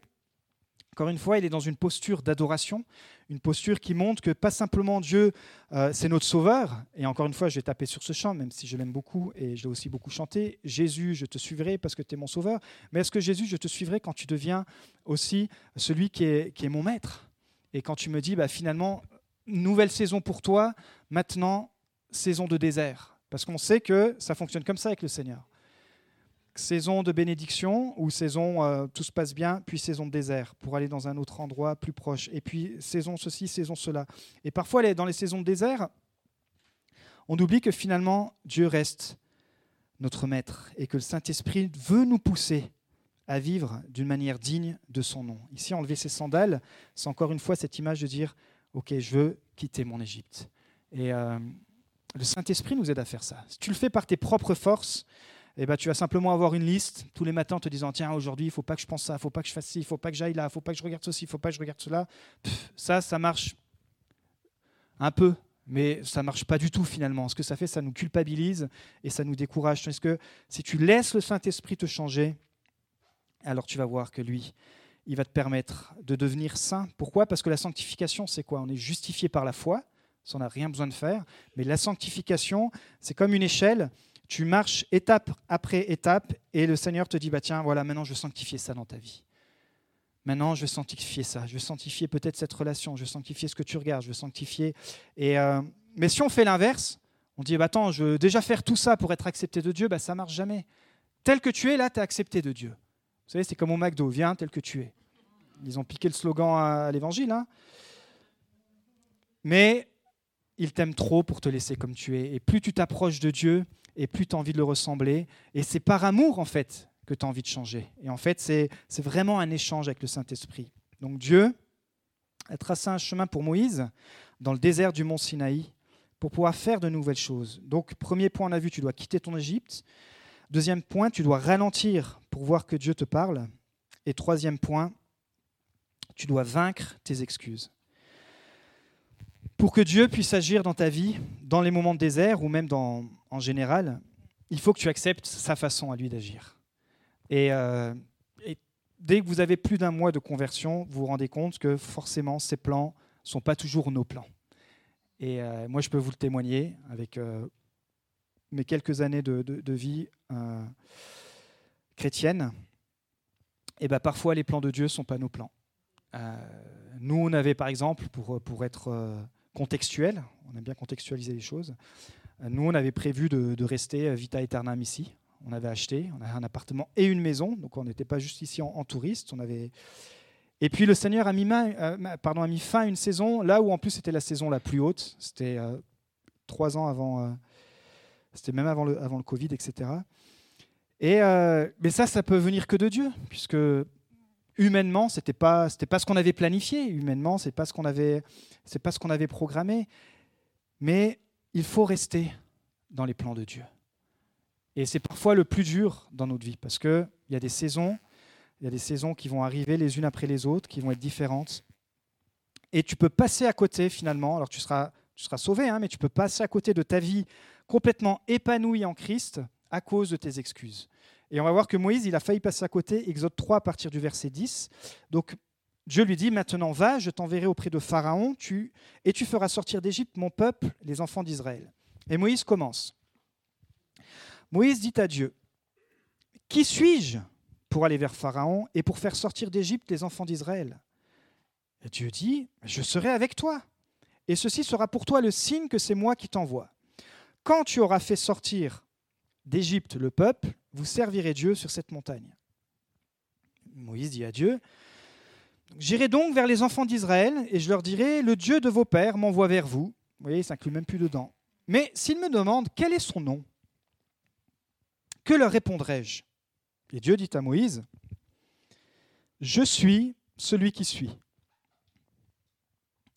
Encore une fois, il est dans une posture d'adoration, une posture qui montre que pas simplement Dieu, euh, c'est notre sauveur. Et encore une fois, je vais taper sur ce chant, même si je l'aime beaucoup et je l'ai aussi beaucoup chanté. Jésus, je te suivrai parce que tu es mon sauveur. Mais est-ce que Jésus, je te suivrai quand tu deviens aussi celui qui est, qui est mon maître? Et quand tu me dis, bah, finalement, nouvelle saison pour toi, maintenant, saison de désert. Parce qu'on sait que ça fonctionne comme ça avec le Seigneur. Saison de bénédiction ou saison euh, tout se passe bien, puis saison de désert pour aller dans un autre endroit plus proche. Et puis saison ceci, saison cela. Et parfois, dans les saisons de désert, on oublie que finalement, Dieu reste notre maître et que le Saint-Esprit veut nous pousser à vivre d'une manière digne de son nom. Ici, enlever ses sandales, c'est encore une fois cette image de dire, OK, je veux quitter mon Égypte. Et euh, le Saint-Esprit nous aide à faire ça. Si tu le fais par tes propres forces, eh ben, tu vas simplement avoir une liste tous les matins en te disant Tiens, aujourd'hui, il ne faut pas que je pense ça, il ne faut pas que je fasse ci, il ne faut pas que j'aille là, il ne faut pas que je regarde ceci, il ne faut pas que je regarde cela. ça, ça marche un peu, mais ça ne marche pas du tout finalement. Ce que ça fait, ça nous culpabilise et ça nous décourage. Parce que si tu laisses le Saint-Esprit te changer, alors tu vas voir que lui, il va te permettre de devenir saint. Pourquoi? Parce que la sanctification, c'est quoi? On est justifié par la foi. Ça, on n'a rien besoin de faire. Mais la sanctification, c'est comme une échelle. Tu marches étape après étape et le Seigneur te dit, bah tiens, voilà, maintenant je veux sanctifier ça dans ta vie. Maintenant, je veux sanctifier ça. Je veux sanctifier peut-être cette relation. Je veux sanctifier ce que tu regardes. Je veux sanctifier. Et euh, mais si on fait l'inverse, on dit, bah attends, je veux déjà faire tout ça pour être accepté de Dieu, bah ça marche jamais. Tel que tu es, là, tu es accepté de Dieu. Vous savez, c'est comme au McDo, viens tel que tu es. Ils ont piqué le slogan à l'évangile. Hein. Mais il t'aime trop pour te laisser comme tu es. Et plus tu t'approches de Dieu, et plus tu as envie de le ressembler. Et c'est par amour, en fait, que tu as envie de changer. Et en fait, c'est vraiment un échange avec le Saint-Esprit. Donc Dieu a tracé un chemin pour Moïse dans le désert du mont Sinaï pour pouvoir faire de nouvelles choses. Donc, premier point, on a vu, tu dois quitter ton Égypte. Deuxième point, tu dois ralentir pour voir que Dieu te parle. Et troisième point, tu dois vaincre tes excuses. Pour que Dieu puisse agir dans ta vie, dans les moments de désert ou même en général, il faut que tu acceptes sa façon à lui d'agir. Et, euh, dès que vous avez plus d'un mois de conversion, vous vous rendez compte que forcément, ces plans ne sont pas toujours nos plans. Et euh, moi, je peux vous le témoigner avec euh, mes quelques années de, vie chrétienne. Et ben, parfois, les plans de Dieu ne sont pas nos plans. nous, on avait, par exemple, pour, pour être contextuel, on aime bien contextualiser les choses. Euh, nous, on avait prévu de, rester euh, vita aeternam ici. On avait acheté, on avait un appartement et une maison, donc on n'était pas juste ici en, touriste. On avait... Et puis le Seigneur a mis, euh, pardon, fin à une saison, là où en plus c'était la saison la plus haute. C'était trois ans avant, c'était même avant le, avant le Covid, etc. Et, mais ça, ça peut venir que de Dieu, puisque humainement, c'était pas c'était pas ce qu'on avait planifié. Humainement, c'est pas ce qu'on avait c'est pas ce qu'on avait programmé. Mais il faut rester dans les plans de Dieu. Et c'est parfois le plus dur dans notre vie parce que il y a des saisons, il y a des saisons qui vont arriver les unes après les autres, qui vont être différentes. Et tu peux passer à côté finalement. Alors tu seras tu seras sauvé, hein, mais tu peux passer à côté de ta vie complètement épanouie en Christ à cause de tes excuses. Et on va voir que Moïse, il a failli passer à côté, Exode 3 à partir du verset 10. Donc Dieu lui dit, maintenant va, je t'enverrai auprès de Pharaon, et tu feras sortir d'Égypte mon peuple, les enfants d'Israël. Et Moïse commence. Moïse dit à Dieu, Qui suis-je pour aller vers Pharaon et pour faire sortir d'Égypte les enfants d'Israël? Dieu dit, je serai avec toi. Et ceci sera pour toi le signe que c'est moi qui t'envoie. Quand tu auras fait sortir d'Égypte le peuple, vous servirez Dieu sur cette montagne. Moïse dit à Dieu, J'irai donc vers les enfants d'Israël et je leur dirai, le Dieu de vos pères m'envoie vers vous. Vous voyez, ça inclut même plus dedans. Mais s'ils me demandent quel est son nom, que leur répondrai-je? Et Dieu dit à Moïse, Je suis celui qui suis.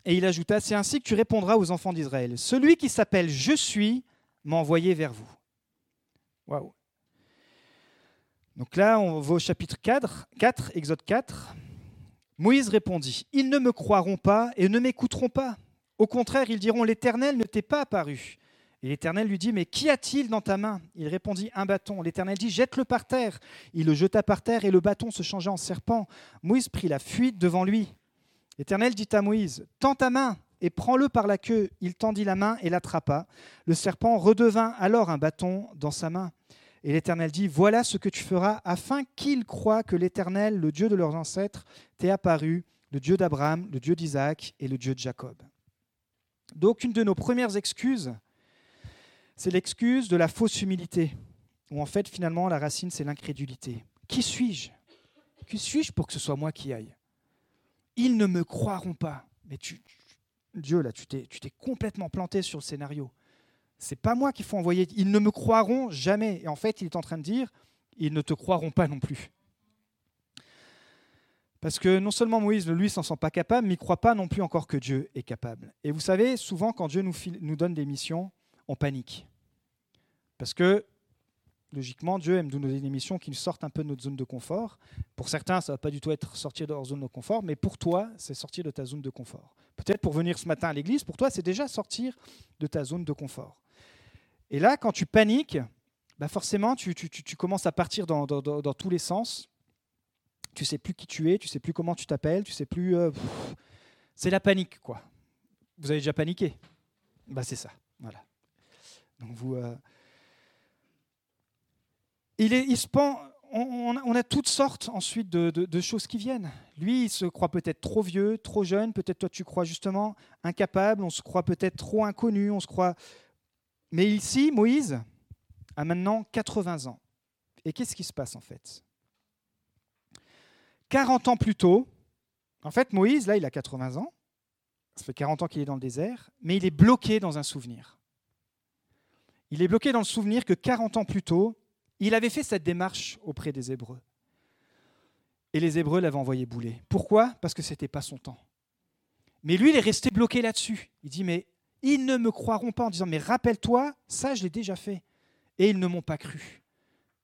Et il ajouta, C'est ainsi que tu répondras aux enfants d'Israël. Celui qui s'appelle Je suis m'a envoyé vers vous. Waouh. Donc là, on va au chapitre 4, 4, Exode 4. Moïse répondit, Ils ne me croiront pas et ne m'écouteront pas. Au contraire, ils diront, L'Éternel ne t'est pas apparu. Et l'Éternel lui dit, Mais qu'y a-t-il dans ta main? Il répondit, Un bâton. L'Éternel dit, Jette-le par terre. Il le jeta par terre et le bâton se changea en serpent. Moïse prit la fuite devant lui. L'Éternel dit à Moïse, Tends ta main et prends-le par la queue. Il tendit la main et l'attrapa. Le serpent redevint alors un bâton dans sa main. Et l'Éternel dit, Voilà ce que tu feras afin qu'ils croient que l'Éternel, le Dieu de leurs ancêtres, t'est apparu, le Dieu d'Abraham, le Dieu d'Isaac et le Dieu de Jacob. Donc une de nos premières excuses, c'est l'excuse de la fausse humilité, où en fait finalement la racine c'est l'incrédulité. Qui suis-je? Qui suis-je pour que ce soit moi qui aille? Ils ne me croiront pas. Mais tu, Dieu, là, tu t'es complètement planté sur le scénario. C'est pas moi qu'il faut envoyer. Ils ne me croiront jamais. Et en fait, il est en train de dire, ils ne te croiront pas non plus. Parce que non seulement Moïse, lui, s'en sent pas capable, mais il ne croit pas non plus encore que Dieu est capable. Et vous savez, souvent, quand Dieu nous, nous donne des missions, on panique. Parce que, logiquement, Dieu aime nous donner des missions qui nous sortent un peu de notre zone de confort. Pour certains, ça ne va pas du tout être sortir de leur zone de confort, mais pour toi, c'est sortir de ta zone de confort. Peut-être pour venir ce matin à l'église, pour toi, c'est déjà sortir de ta zone de confort. Et là, quand tu paniques, bah forcément, tu, commences à partir dans, tous les sens. Tu sais plus qui tu es, tu sais plus comment tu t'appelles, tu sais plus. Euh, c'est la panique, quoi. Vous avez déjà paniqué? Bah c'est ça, voilà. Donc vous. Euh, il, est, il se on, a toutes sortes ensuite de, choses qui viennent. Lui, il se croit peut-être trop vieux, trop jeune. Peut-être toi, tu crois justement incapable. On se croit peut-être trop inconnu. On se croit mais ici, Moïse a maintenant 80 ans. Et qu'est-ce qui se passe en fait? 40 ans plus tôt, en fait, Moïse, là, il a 80 ans. Ça fait 40 ans qu'il est dans le désert, mais il est bloqué dans un souvenir. Il est bloqué dans le souvenir que 40 ans plus tôt, il avait fait cette démarche auprès des Hébreux. Et les Hébreux l'avaient envoyé bouler. Pourquoi? Parce que ce n'était pas son temps. Mais lui, il est resté bloqué là-dessus. Il dit, mais ils ne me croiront pas en disant, mais rappelle-toi, ça je l'ai déjà fait. Et ils ne m'ont pas cru.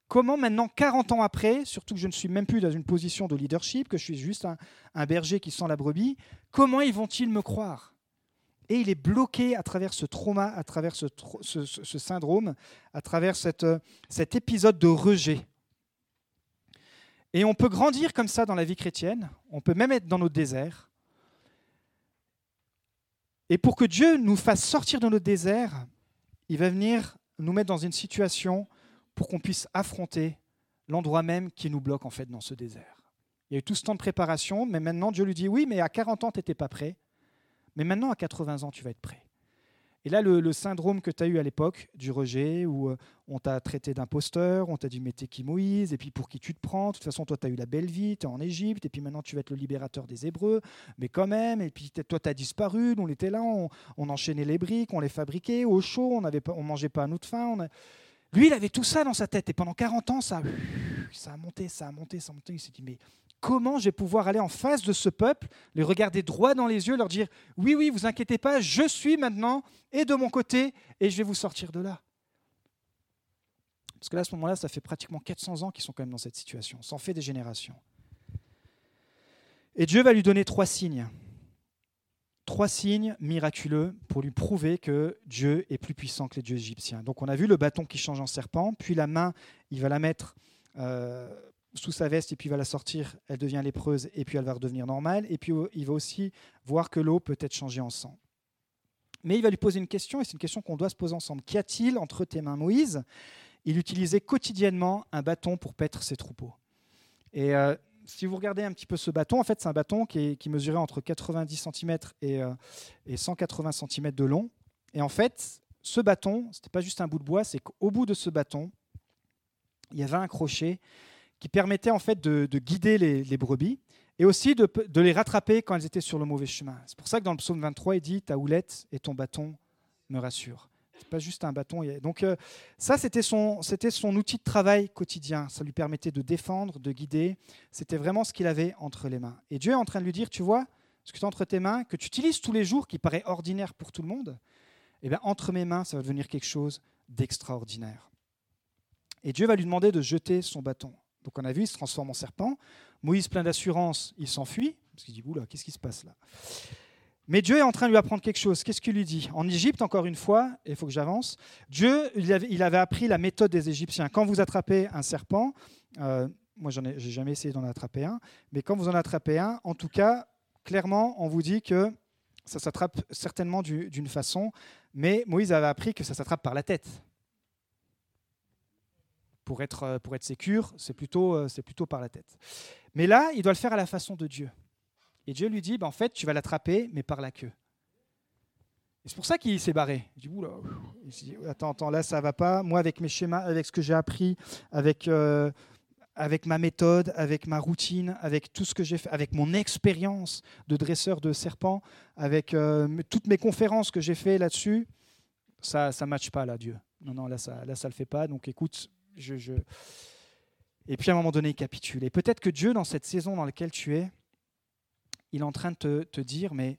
Comment maintenant, 40 ans après, surtout que je ne suis même plus dans une position de leadership, que je suis juste un, berger qui sent la brebis, comment ils vont-ils me croire? Et il est bloqué à travers ce trauma, à travers ce, syndrome, à travers cet épisode de rejet. Et on peut grandir comme ça dans la vie chrétienne, on peut même être dans notre désert, et pour que Dieu nous fasse sortir de notre désert, il va venir nous mettre dans une situation pour qu'on puisse affronter l'endroit même qui nous bloque en fait dans ce désert. Il y a eu tout ce temps de préparation, mais maintenant Dieu lui dit oui, mais à 40 ans, tu n'étais pas prêt, mais maintenant à 80 ans, tu vas être prêt. Et là, le, syndrome que tu as eu à l'époque du rejet, où euh, on t'a traité d'imposteur, on t'a dit mais t'es qui Moïse, et puis pour qui tu te prends, de toute façon toi tu as eu la belle vie, tu es en Égypte, et puis maintenant tu vas être le libérateur des Hébreux, mais quand même, et puis toi tu as disparu, nous on était là, on, enchaînait les briques, on les fabriquait au chaud, on ne on mangeait pas à nous de faim. Lui, il avait tout ça dans sa tête, et pendant 40 ans, ça, ça a monté, ça a monté, ça a monté, il s'est dit mais comment je vais pouvoir aller en face de ce peuple, les regarder droit dans les yeux, leur dire oui, oui, vous inquiétez pas, je suis maintenant et de mon côté et je vais vous sortir de là. Parce que là, à ce moment-là, ça fait pratiquement 400 ans qu'ils sont quand même dans cette situation. Ça en fait des générations. Et Dieu va lui donner trois signes. Trois signes miraculeux pour lui prouver que Dieu est plus puissant que les dieux égyptiens. Donc on a vu le bâton qui change en serpent, puis la main, il va la mettre euh, sous sa veste et puis il va la sortir, elle devient lépreuse et puis elle va redevenir normale. Et puis il va aussi voir que l'eau peut être changée en sang. Mais il va lui poser une question et c'est une question qu'on doit se poser ensemble. Qu'y a-t-il entre tes mains, Moïse? Il utilisait quotidiennement un bâton pour paître ses troupeaux. Et euh, si vous regardez un petit peu ce bâton, en fait, c'est un bâton qui, mesurait entre 90 cm et, et 180 cm de long. Et en fait, ce bâton, ce n'était pas juste un bout de bois, c'est qu'au bout de ce bâton, il y avait un crochet qui permettait en fait de, guider les, brebis et aussi de, les rattraper quand elles étaient sur le mauvais chemin. C'est pour ça que dans le psaume 23, il dit Ta houlette et ton bâton me rassurent. C'est pas juste un bâton. Donc euh, ça, c'était son, outil de travail quotidien. Ça lui permettait de défendre, de guider. C'était vraiment ce qu'il avait entre les mains. Et Dieu est en train de lui dire, tu vois, ce que tu as entre tes mains, que tu utilises tous les jours, qui paraît ordinaire pour tout le monde, eh bien, entre mes mains, ça va devenir quelque chose d'extraordinaire. Et Dieu va lui demander de jeter son bâton. Donc on a vu, il se transforme en serpent. Moïse, plein d'assurance, il s'enfuit, parce qu'il dit, oula, qu'est-ce qui se passe là? Mais Dieu est en train de lui apprendre quelque chose. Qu'est-ce qu'il lui dit? En Égypte, encore une fois, il faut que j'avance, Dieu, il avait, appris la méthode des Égyptiens. Quand vous attrapez un serpent, euh, moi je n'ai jamais essayé d'en attraper un, mais quand vous en attrapez un, en tout cas, clairement, on vous dit que ça s'attrape certainement d'une façon, mais Moïse avait appris que ça s'attrape par la tête. Pour être, euh, pour être sécure, c'est plutôt, euh, c'est plutôt par la tête. Mais là, il doit le faire à la façon de Dieu. Et Dieu lui dit, ben, en fait, tu vas l'attraper, mais par la queue. Et c'est pour ça qu'il s'est barré. Il dit, Oula, attends, attends, là, ça va pas. Moi, avec mes schémas, avec ce que j'ai appris, avec, euh, avec ma méthode, avec ma routine, avec tout ce que j'ai fait, avec mon expérience de dresseur de serpents, avec toutes mes conférences que j'ai fait là-dessus, ça ne matche pas là, Dieu. Non, non, là, ça là, ça le fait pas. Donc, écoute, Et puis à un moment donné, il capitule. Et peut-être que Dieu, dans cette saison dans laquelle tu es, il est en train de te, dire, mais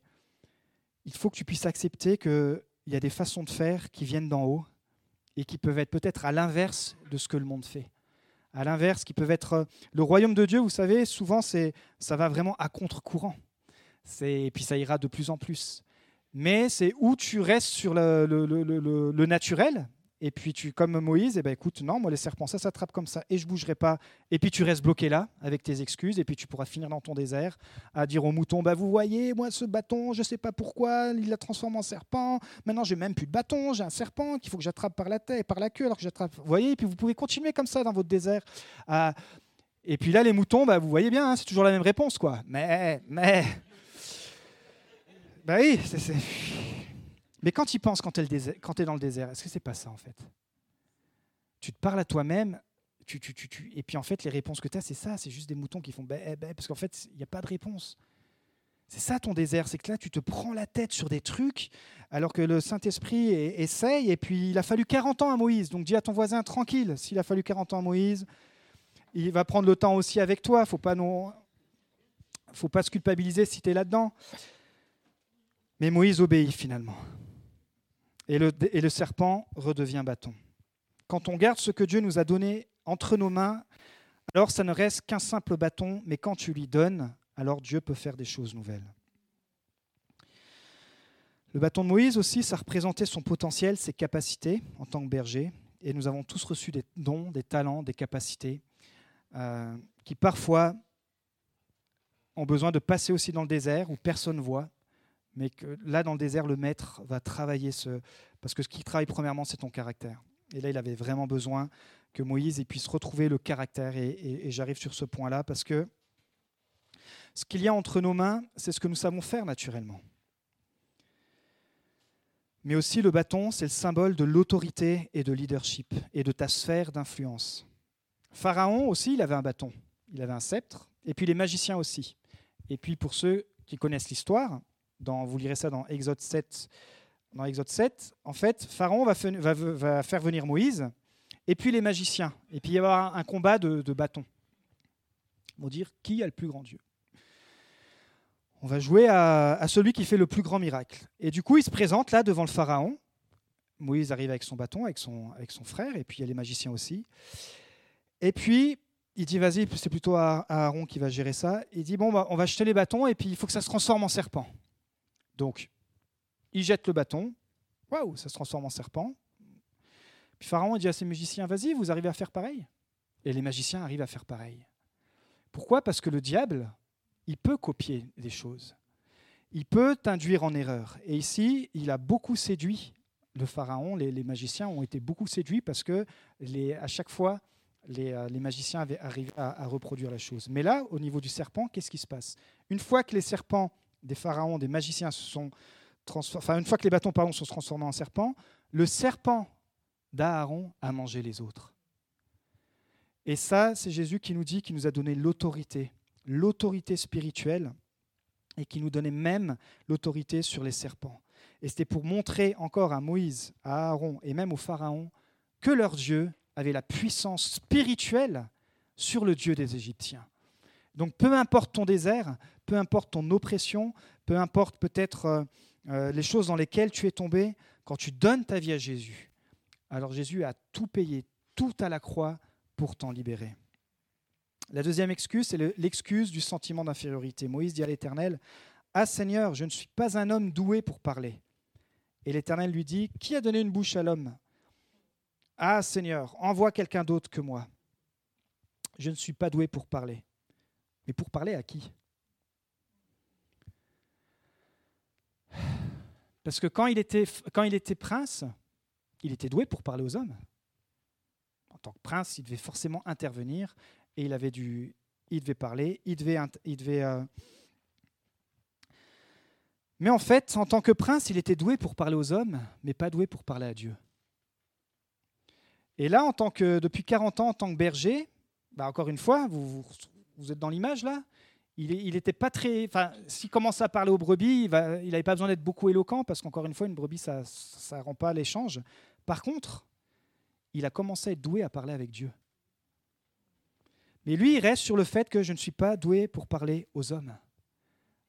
il faut que tu puisses accepter qu'il y a des façons de faire qui viennent d'en haut et qui peuvent être peut-être à l'inverse de ce que le monde fait. À l'inverse, qui peuvent être euh, le royaume de Dieu, vous savez, souvent c'est ça va vraiment à contre-courant. Et puis ça ira de plus en plus. Mais c'est où tu restes sur le naturel, et puis tu, comme Moïse, eh ben écoute, non, moi les serpents, ça s'attrape comme ça, et je bougerai pas. Et puis tu restes bloqué là avec tes excuses, et puis tu pourras finir dans ton désert à dire aux moutons, bah vous voyez, moi ce bâton, je sais pas pourquoi, il la transforme en serpent. Maintenant j'ai même plus de bâton, j'ai un serpent qu'il faut que j'attrape par la tête, par la queue, alors que j'attrape. Vous voyez, et puis vous pouvez continuer comme ça dans votre désert. Et puis là les moutons, bah vous voyez bien, hein, c'est toujours la même réponse quoi. Mais, mais, bah oui, c'est mais quand tu penses quand tu es, dans le désert, est-ce que c'est pas ça en fait? Tu te parles à toi-même, tu, tu, tu, et puis en fait les réponses que tu as, c'est ça, c'est juste des moutons qui font bé, bé, parce qu'en fait il n'y a pas de réponse. C'est ça ton désert, c'est que là tu te prends la tête sur des trucs alors que le Saint-Esprit essaye et puis il a fallu 40 ans à Moïse. Donc dis à ton voisin tranquille, s'il a fallu 40 ans à Moïse, il va prendre le temps aussi avec toi, faut pas non faut pas se culpabiliser si tu es là-dedans. Mais Moïse obéit finalement et le, serpent redevient bâton. Quand on garde ce que Dieu nous a donné entre nos mains, alors ça ne reste qu'un simple bâton, mais quand tu lui donnes, alors Dieu peut faire des choses nouvelles. Le bâton de Moïse aussi, ça représentait son potentiel, ses capacités en tant que berger. Et nous avons tous reçu des dons, des talents, des capacités euh, qui parfois ont besoin de passer aussi dans le désert où personne ne voit mais là, dans le désert, le maître va travailler ce... Parce que ce qui travaille premièrement, c'est ton caractère. Et là, il avait vraiment besoin que Moïse puisse retrouver le caractère. Et, j'arrive sur ce point-là parce que ce qu'il y a entre nos mains, c'est ce que nous savons faire naturellement. Mais aussi le bâton, c'est le symbole de l'autorité et de leadership et de ta sphère d'influence. Pharaon aussi, il avait un bâton, il avait un sceptre, et puis les magiciens aussi. Et puis pour ceux qui connaissent l'histoire, vous lirez ça dans Exode 7. Dans Exode 7, en fait, Pharaon va, faire venir Moïse et puis les magiciens. Et puis il y avoir un combat de, bâtons. Ils dire qui a le plus grand Dieu. On va jouer à, celui qui fait le plus grand miracle. Et du coup, il se présente là devant le Pharaon. Moïse arrive avec son bâton, avec son, avec son frère, et puis il y a les magiciens aussi. Et puis, il dit, vas-y, c'est plutôt Aaron qui va gérer ça. Il dit, bon, bah, on va jeter les bâtons, et puis il faut que ça se transforme en serpent. Donc, il jette le bâton. Waouh, ça se transforme en serpent. Puis Pharaon dit à ses magiciens Vas-y, vous arrivez à faire pareil Et les magiciens arrivent à faire pareil. Pourquoi? Parce que le diable, il peut copier des choses. Il peut t'induire en erreur. Et ici, il a beaucoup séduit le pharaon. Les, magiciens ont été beaucoup séduits parce que à chaque fois, les, euh, magiciens avaient arrivé à reproduire la chose. Mais là, au niveau du serpent, qu'est-ce qui se passe? Une fois que les serpents des pharaons, des magiciens se sont transformés, enfin une fois que les bâtons pardon, sont transformés en serpents, le serpent d'Aaron a mangé les autres. Et ça, c'est Jésus qui nous dit, qui nous a donné l'autorité, l'autorité spirituelle, et qui nous donnait même l'autorité sur les serpents. Et c'était pour montrer encore à Moïse, à Aaron et même au Pharaon que leur Dieu avait la puissance spirituelle sur le Dieu des Égyptiens. Donc peu importe ton désert, peu importe ton oppression, peu importe peut-être euh, euh, les choses dans lesquelles tu es tombé, quand tu donnes ta vie à Jésus, alors Jésus a tout payé, tout à la croix pour t'en libérer. La deuxième excuse, c'est l'excuse du sentiment d'infériorité. Moïse dit à l'Éternel, Ah Seigneur, je ne suis pas un homme doué pour parler. Et l'Éternel lui dit, Qui a donné une bouche à l'homme Ah Seigneur, envoie quelqu'un d'autre que moi. Je ne suis pas doué pour parler. Mais pour parler à qui? Parce que quand il, était, prince, il était doué pour parler aux hommes. En tant que prince, il devait forcément intervenir et il avait du, il devait parler, il devait, il devait. Euh, mais en fait, en tant que prince, il était doué pour parler aux hommes, mais pas doué pour parler à Dieu. Et là, en tant que depuis 40 ans, en tant que berger, bah encore une fois, vous êtes dans l'image là il n'était pas très. Enfin, s'il commençait à parler aux brebis, il n'avait pas besoin d'être beaucoup éloquent, parce qu'encore une fois, une brebis, ça ne rend pas l'échange. Par contre, il a commencé à être doué à parler avec Dieu. Mais lui, il reste sur le fait que je ne suis pas doué pour parler aux hommes.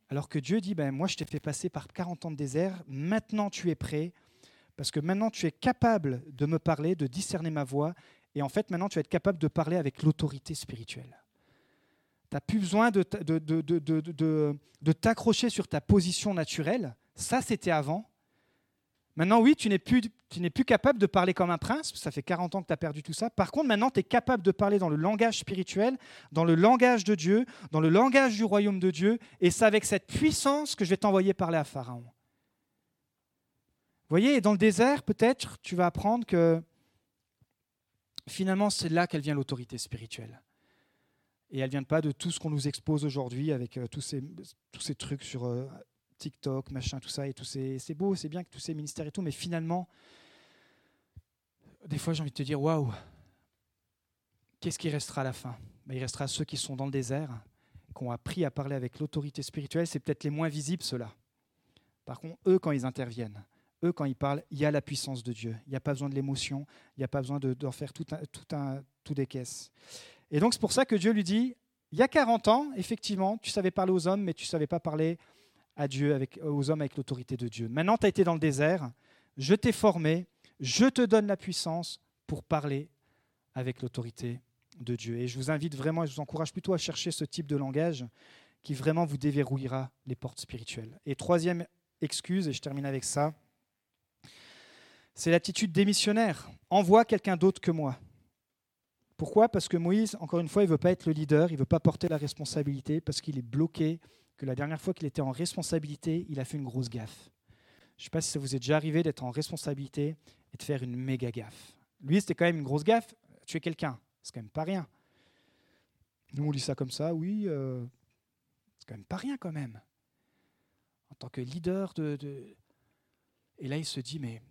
Alors que Dieu dit, ben, moi je t'ai fait passer par 40 ans de désert, maintenant tu es prêt, parce que maintenant tu es capable de me parler, de discerner ma voix, et en fait maintenant tu vas être capable de parler avec l'autorité spirituelle. N'as plus besoin de, de, t'accrocher sur ta position naturelle. Ça, c'était avant. Maintenant, oui, tu n'es plus, plus capable de parler comme un prince. Ça fait 40 ans que tu as perdu tout ça. Par contre, maintenant, tu es capable de parler dans le langage spirituel, dans le langage de Dieu, dans le langage du royaume de Dieu. Et c'est avec cette puissance que je vais t'envoyer parler à Pharaon. Vous voyez, dans le désert, peut-être, tu vas apprendre que finalement, c'est là qu'elle vient l'autorité spirituelle. Et elle vient pas de tout ce qu'on nous expose aujourd'hui avec euh, tous, ces, tous ces trucs sur euh, TikTok, machin, tout ça. Et tout ces, c'est beau, c'est bien que tous ces ministères et tout, mais finalement, des fois j'ai envie de te dire waouh, qu'est-ce qui restera à la fin? Ben, Il restera ceux qui sont dans le désert, qui ont appris à parler avec l'autorité spirituelle. C'est peut-être les moins visibles, ceux-là. Par contre, eux, quand ils interviennent, eux, quand ils parlent, il y a la puissance de Dieu. Il n'y a pas besoin de l'émotion, il n'y a pas besoin d'en faire tout, un, tout, un, tout des caisses. Et donc c'est pour ça que Dieu lui dit, il y a 40 ans, effectivement, tu savais parler aux hommes, mais tu ne savais pas parler à Dieu, avec, aux hommes avec l'autorité de Dieu. Maintenant, tu as été dans le désert, je t'ai formé, je te donne la puissance pour parler avec l'autorité de Dieu. Et je vous invite vraiment, je vous encourage plutôt à chercher ce type de langage qui vraiment vous déverrouillera les portes spirituelles. Et troisième excuse, et je termine avec ça, c'est l'attitude démissionnaire. Envoie quelqu'un d'autre que moi. Pourquoi? Parce que Moïse, encore une fois, il ne veut pas être le leader, il ne veut pas porter la responsabilité, parce qu'il est bloqué, que la dernière fois qu'il était en responsabilité, il a fait une grosse gaffe. Je ne sais pas si ça vous est déjà arrivé d'être en responsabilité et de faire une méga gaffe. Lui, c'était quand même une grosse gaffe, tuer quelqu'un, c'est quand même pas rien. Nous, on lit ça comme ça, oui, euh, c'est quand même pas rien quand même. En tant que leader de, de... Et là, il se dit, mais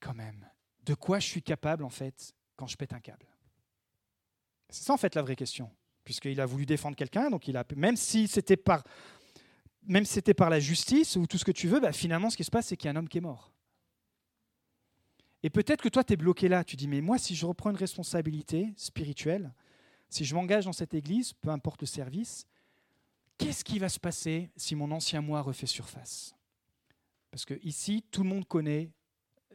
quand même, de quoi je suis capable en fait quand je pète un câble? C'est ça en fait la vraie question, puisqu'il a voulu défendre quelqu'un, donc il a, même si c'était par, même c'était par la justice ou tout ce que tu veux, bah, finalement ce qui se passe c'est qu'il y a un homme qui est mort. Et peut-être que toi tu es bloqué là, tu dis mais moi si je reprends une responsabilité spirituelle, si je m'engage dans cette église, peu importe le service, qu'est-ce qui va se passer si mon ancien moi refait surface? Parce que ici tout le monde connaît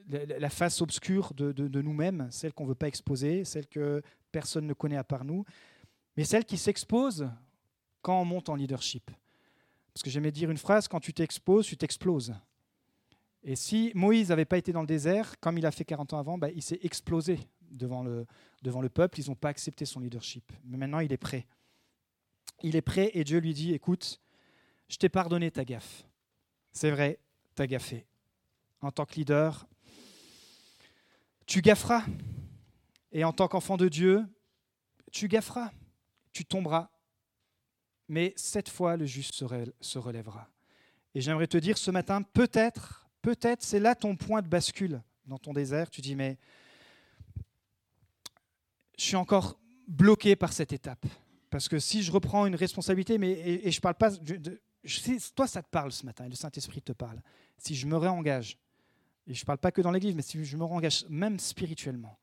la face obscure de, de nous-mêmes, celle qu'on ne veut pas exposer, celle que personne ne connaît à part nous, mais celle qui s'expose quand on monte en leadership. Parce que j'aimais dire une phrase, quand tu t'exposes, tu t'exploses. Et si Moïse n'avait pas été dans le désert, comme il a fait 40 ans avant, bah, il s'est explosé devant le, devant le peuple. Ils n'ont pas accepté son leadership. Mais maintenant, il est prêt. Il est prêt et Dieu lui dit, écoute, je t'ai pardonné ta gaffe. C'est vrai, tu as gaffé. En tant que leader, tu gafferas. Et en tant qu'enfant de Dieu, tu gafferas, tu tomberas, mais cette fois, le juste se relèvera. Et j'aimerais te dire ce matin, peut-être, peut-être c'est là ton point de bascule dans ton désert. Tu dis, mais je suis encore bloqué par cette étape. Parce que si je reprends une responsabilité, mais, et, je parle pas, toi ça te parle ce matin, et le Saint-Esprit te parle. Si je me réengage, et je ne parle pas que dans l'Église, mais si je me réengage même spirituellement,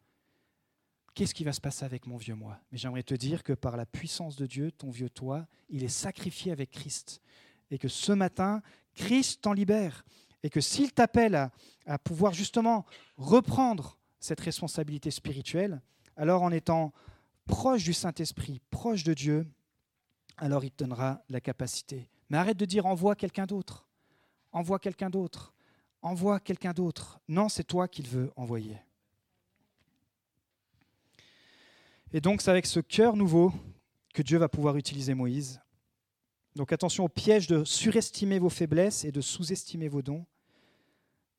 qu'est-ce qui va se passer avec mon vieux moi? Mais j'aimerais te dire que par la puissance de Dieu, ton vieux toi, il est sacrifié avec Christ. Et que ce matin, Christ t'en libère. Et que s'il t'appelle à, pouvoir justement reprendre cette responsabilité spirituelle, alors en étant proche du Saint-Esprit, proche de Dieu, alors il te donnera la capacité. Mais arrête de dire envoie quelqu'un d'autre, envoie quelqu'un d'autre, envoie quelqu'un d'autre. Non, c'est toi qu'il veut envoyer. Et donc c'est avec ce cœur nouveau que Dieu va pouvoir utiliser Moïse. Donc attention au piège de surestimer vos faiblesses et de sous-estimer vos dons.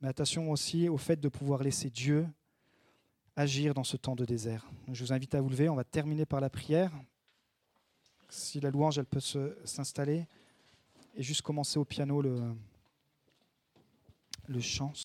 Mais attention aussi au fait de pouvoir laisser Dieu agir dans ce temps de désert. je vous invite à vous lever, on va terminer par la prière. Si la louange, elle peut s'installer, et juste commencer au piano le, le chant.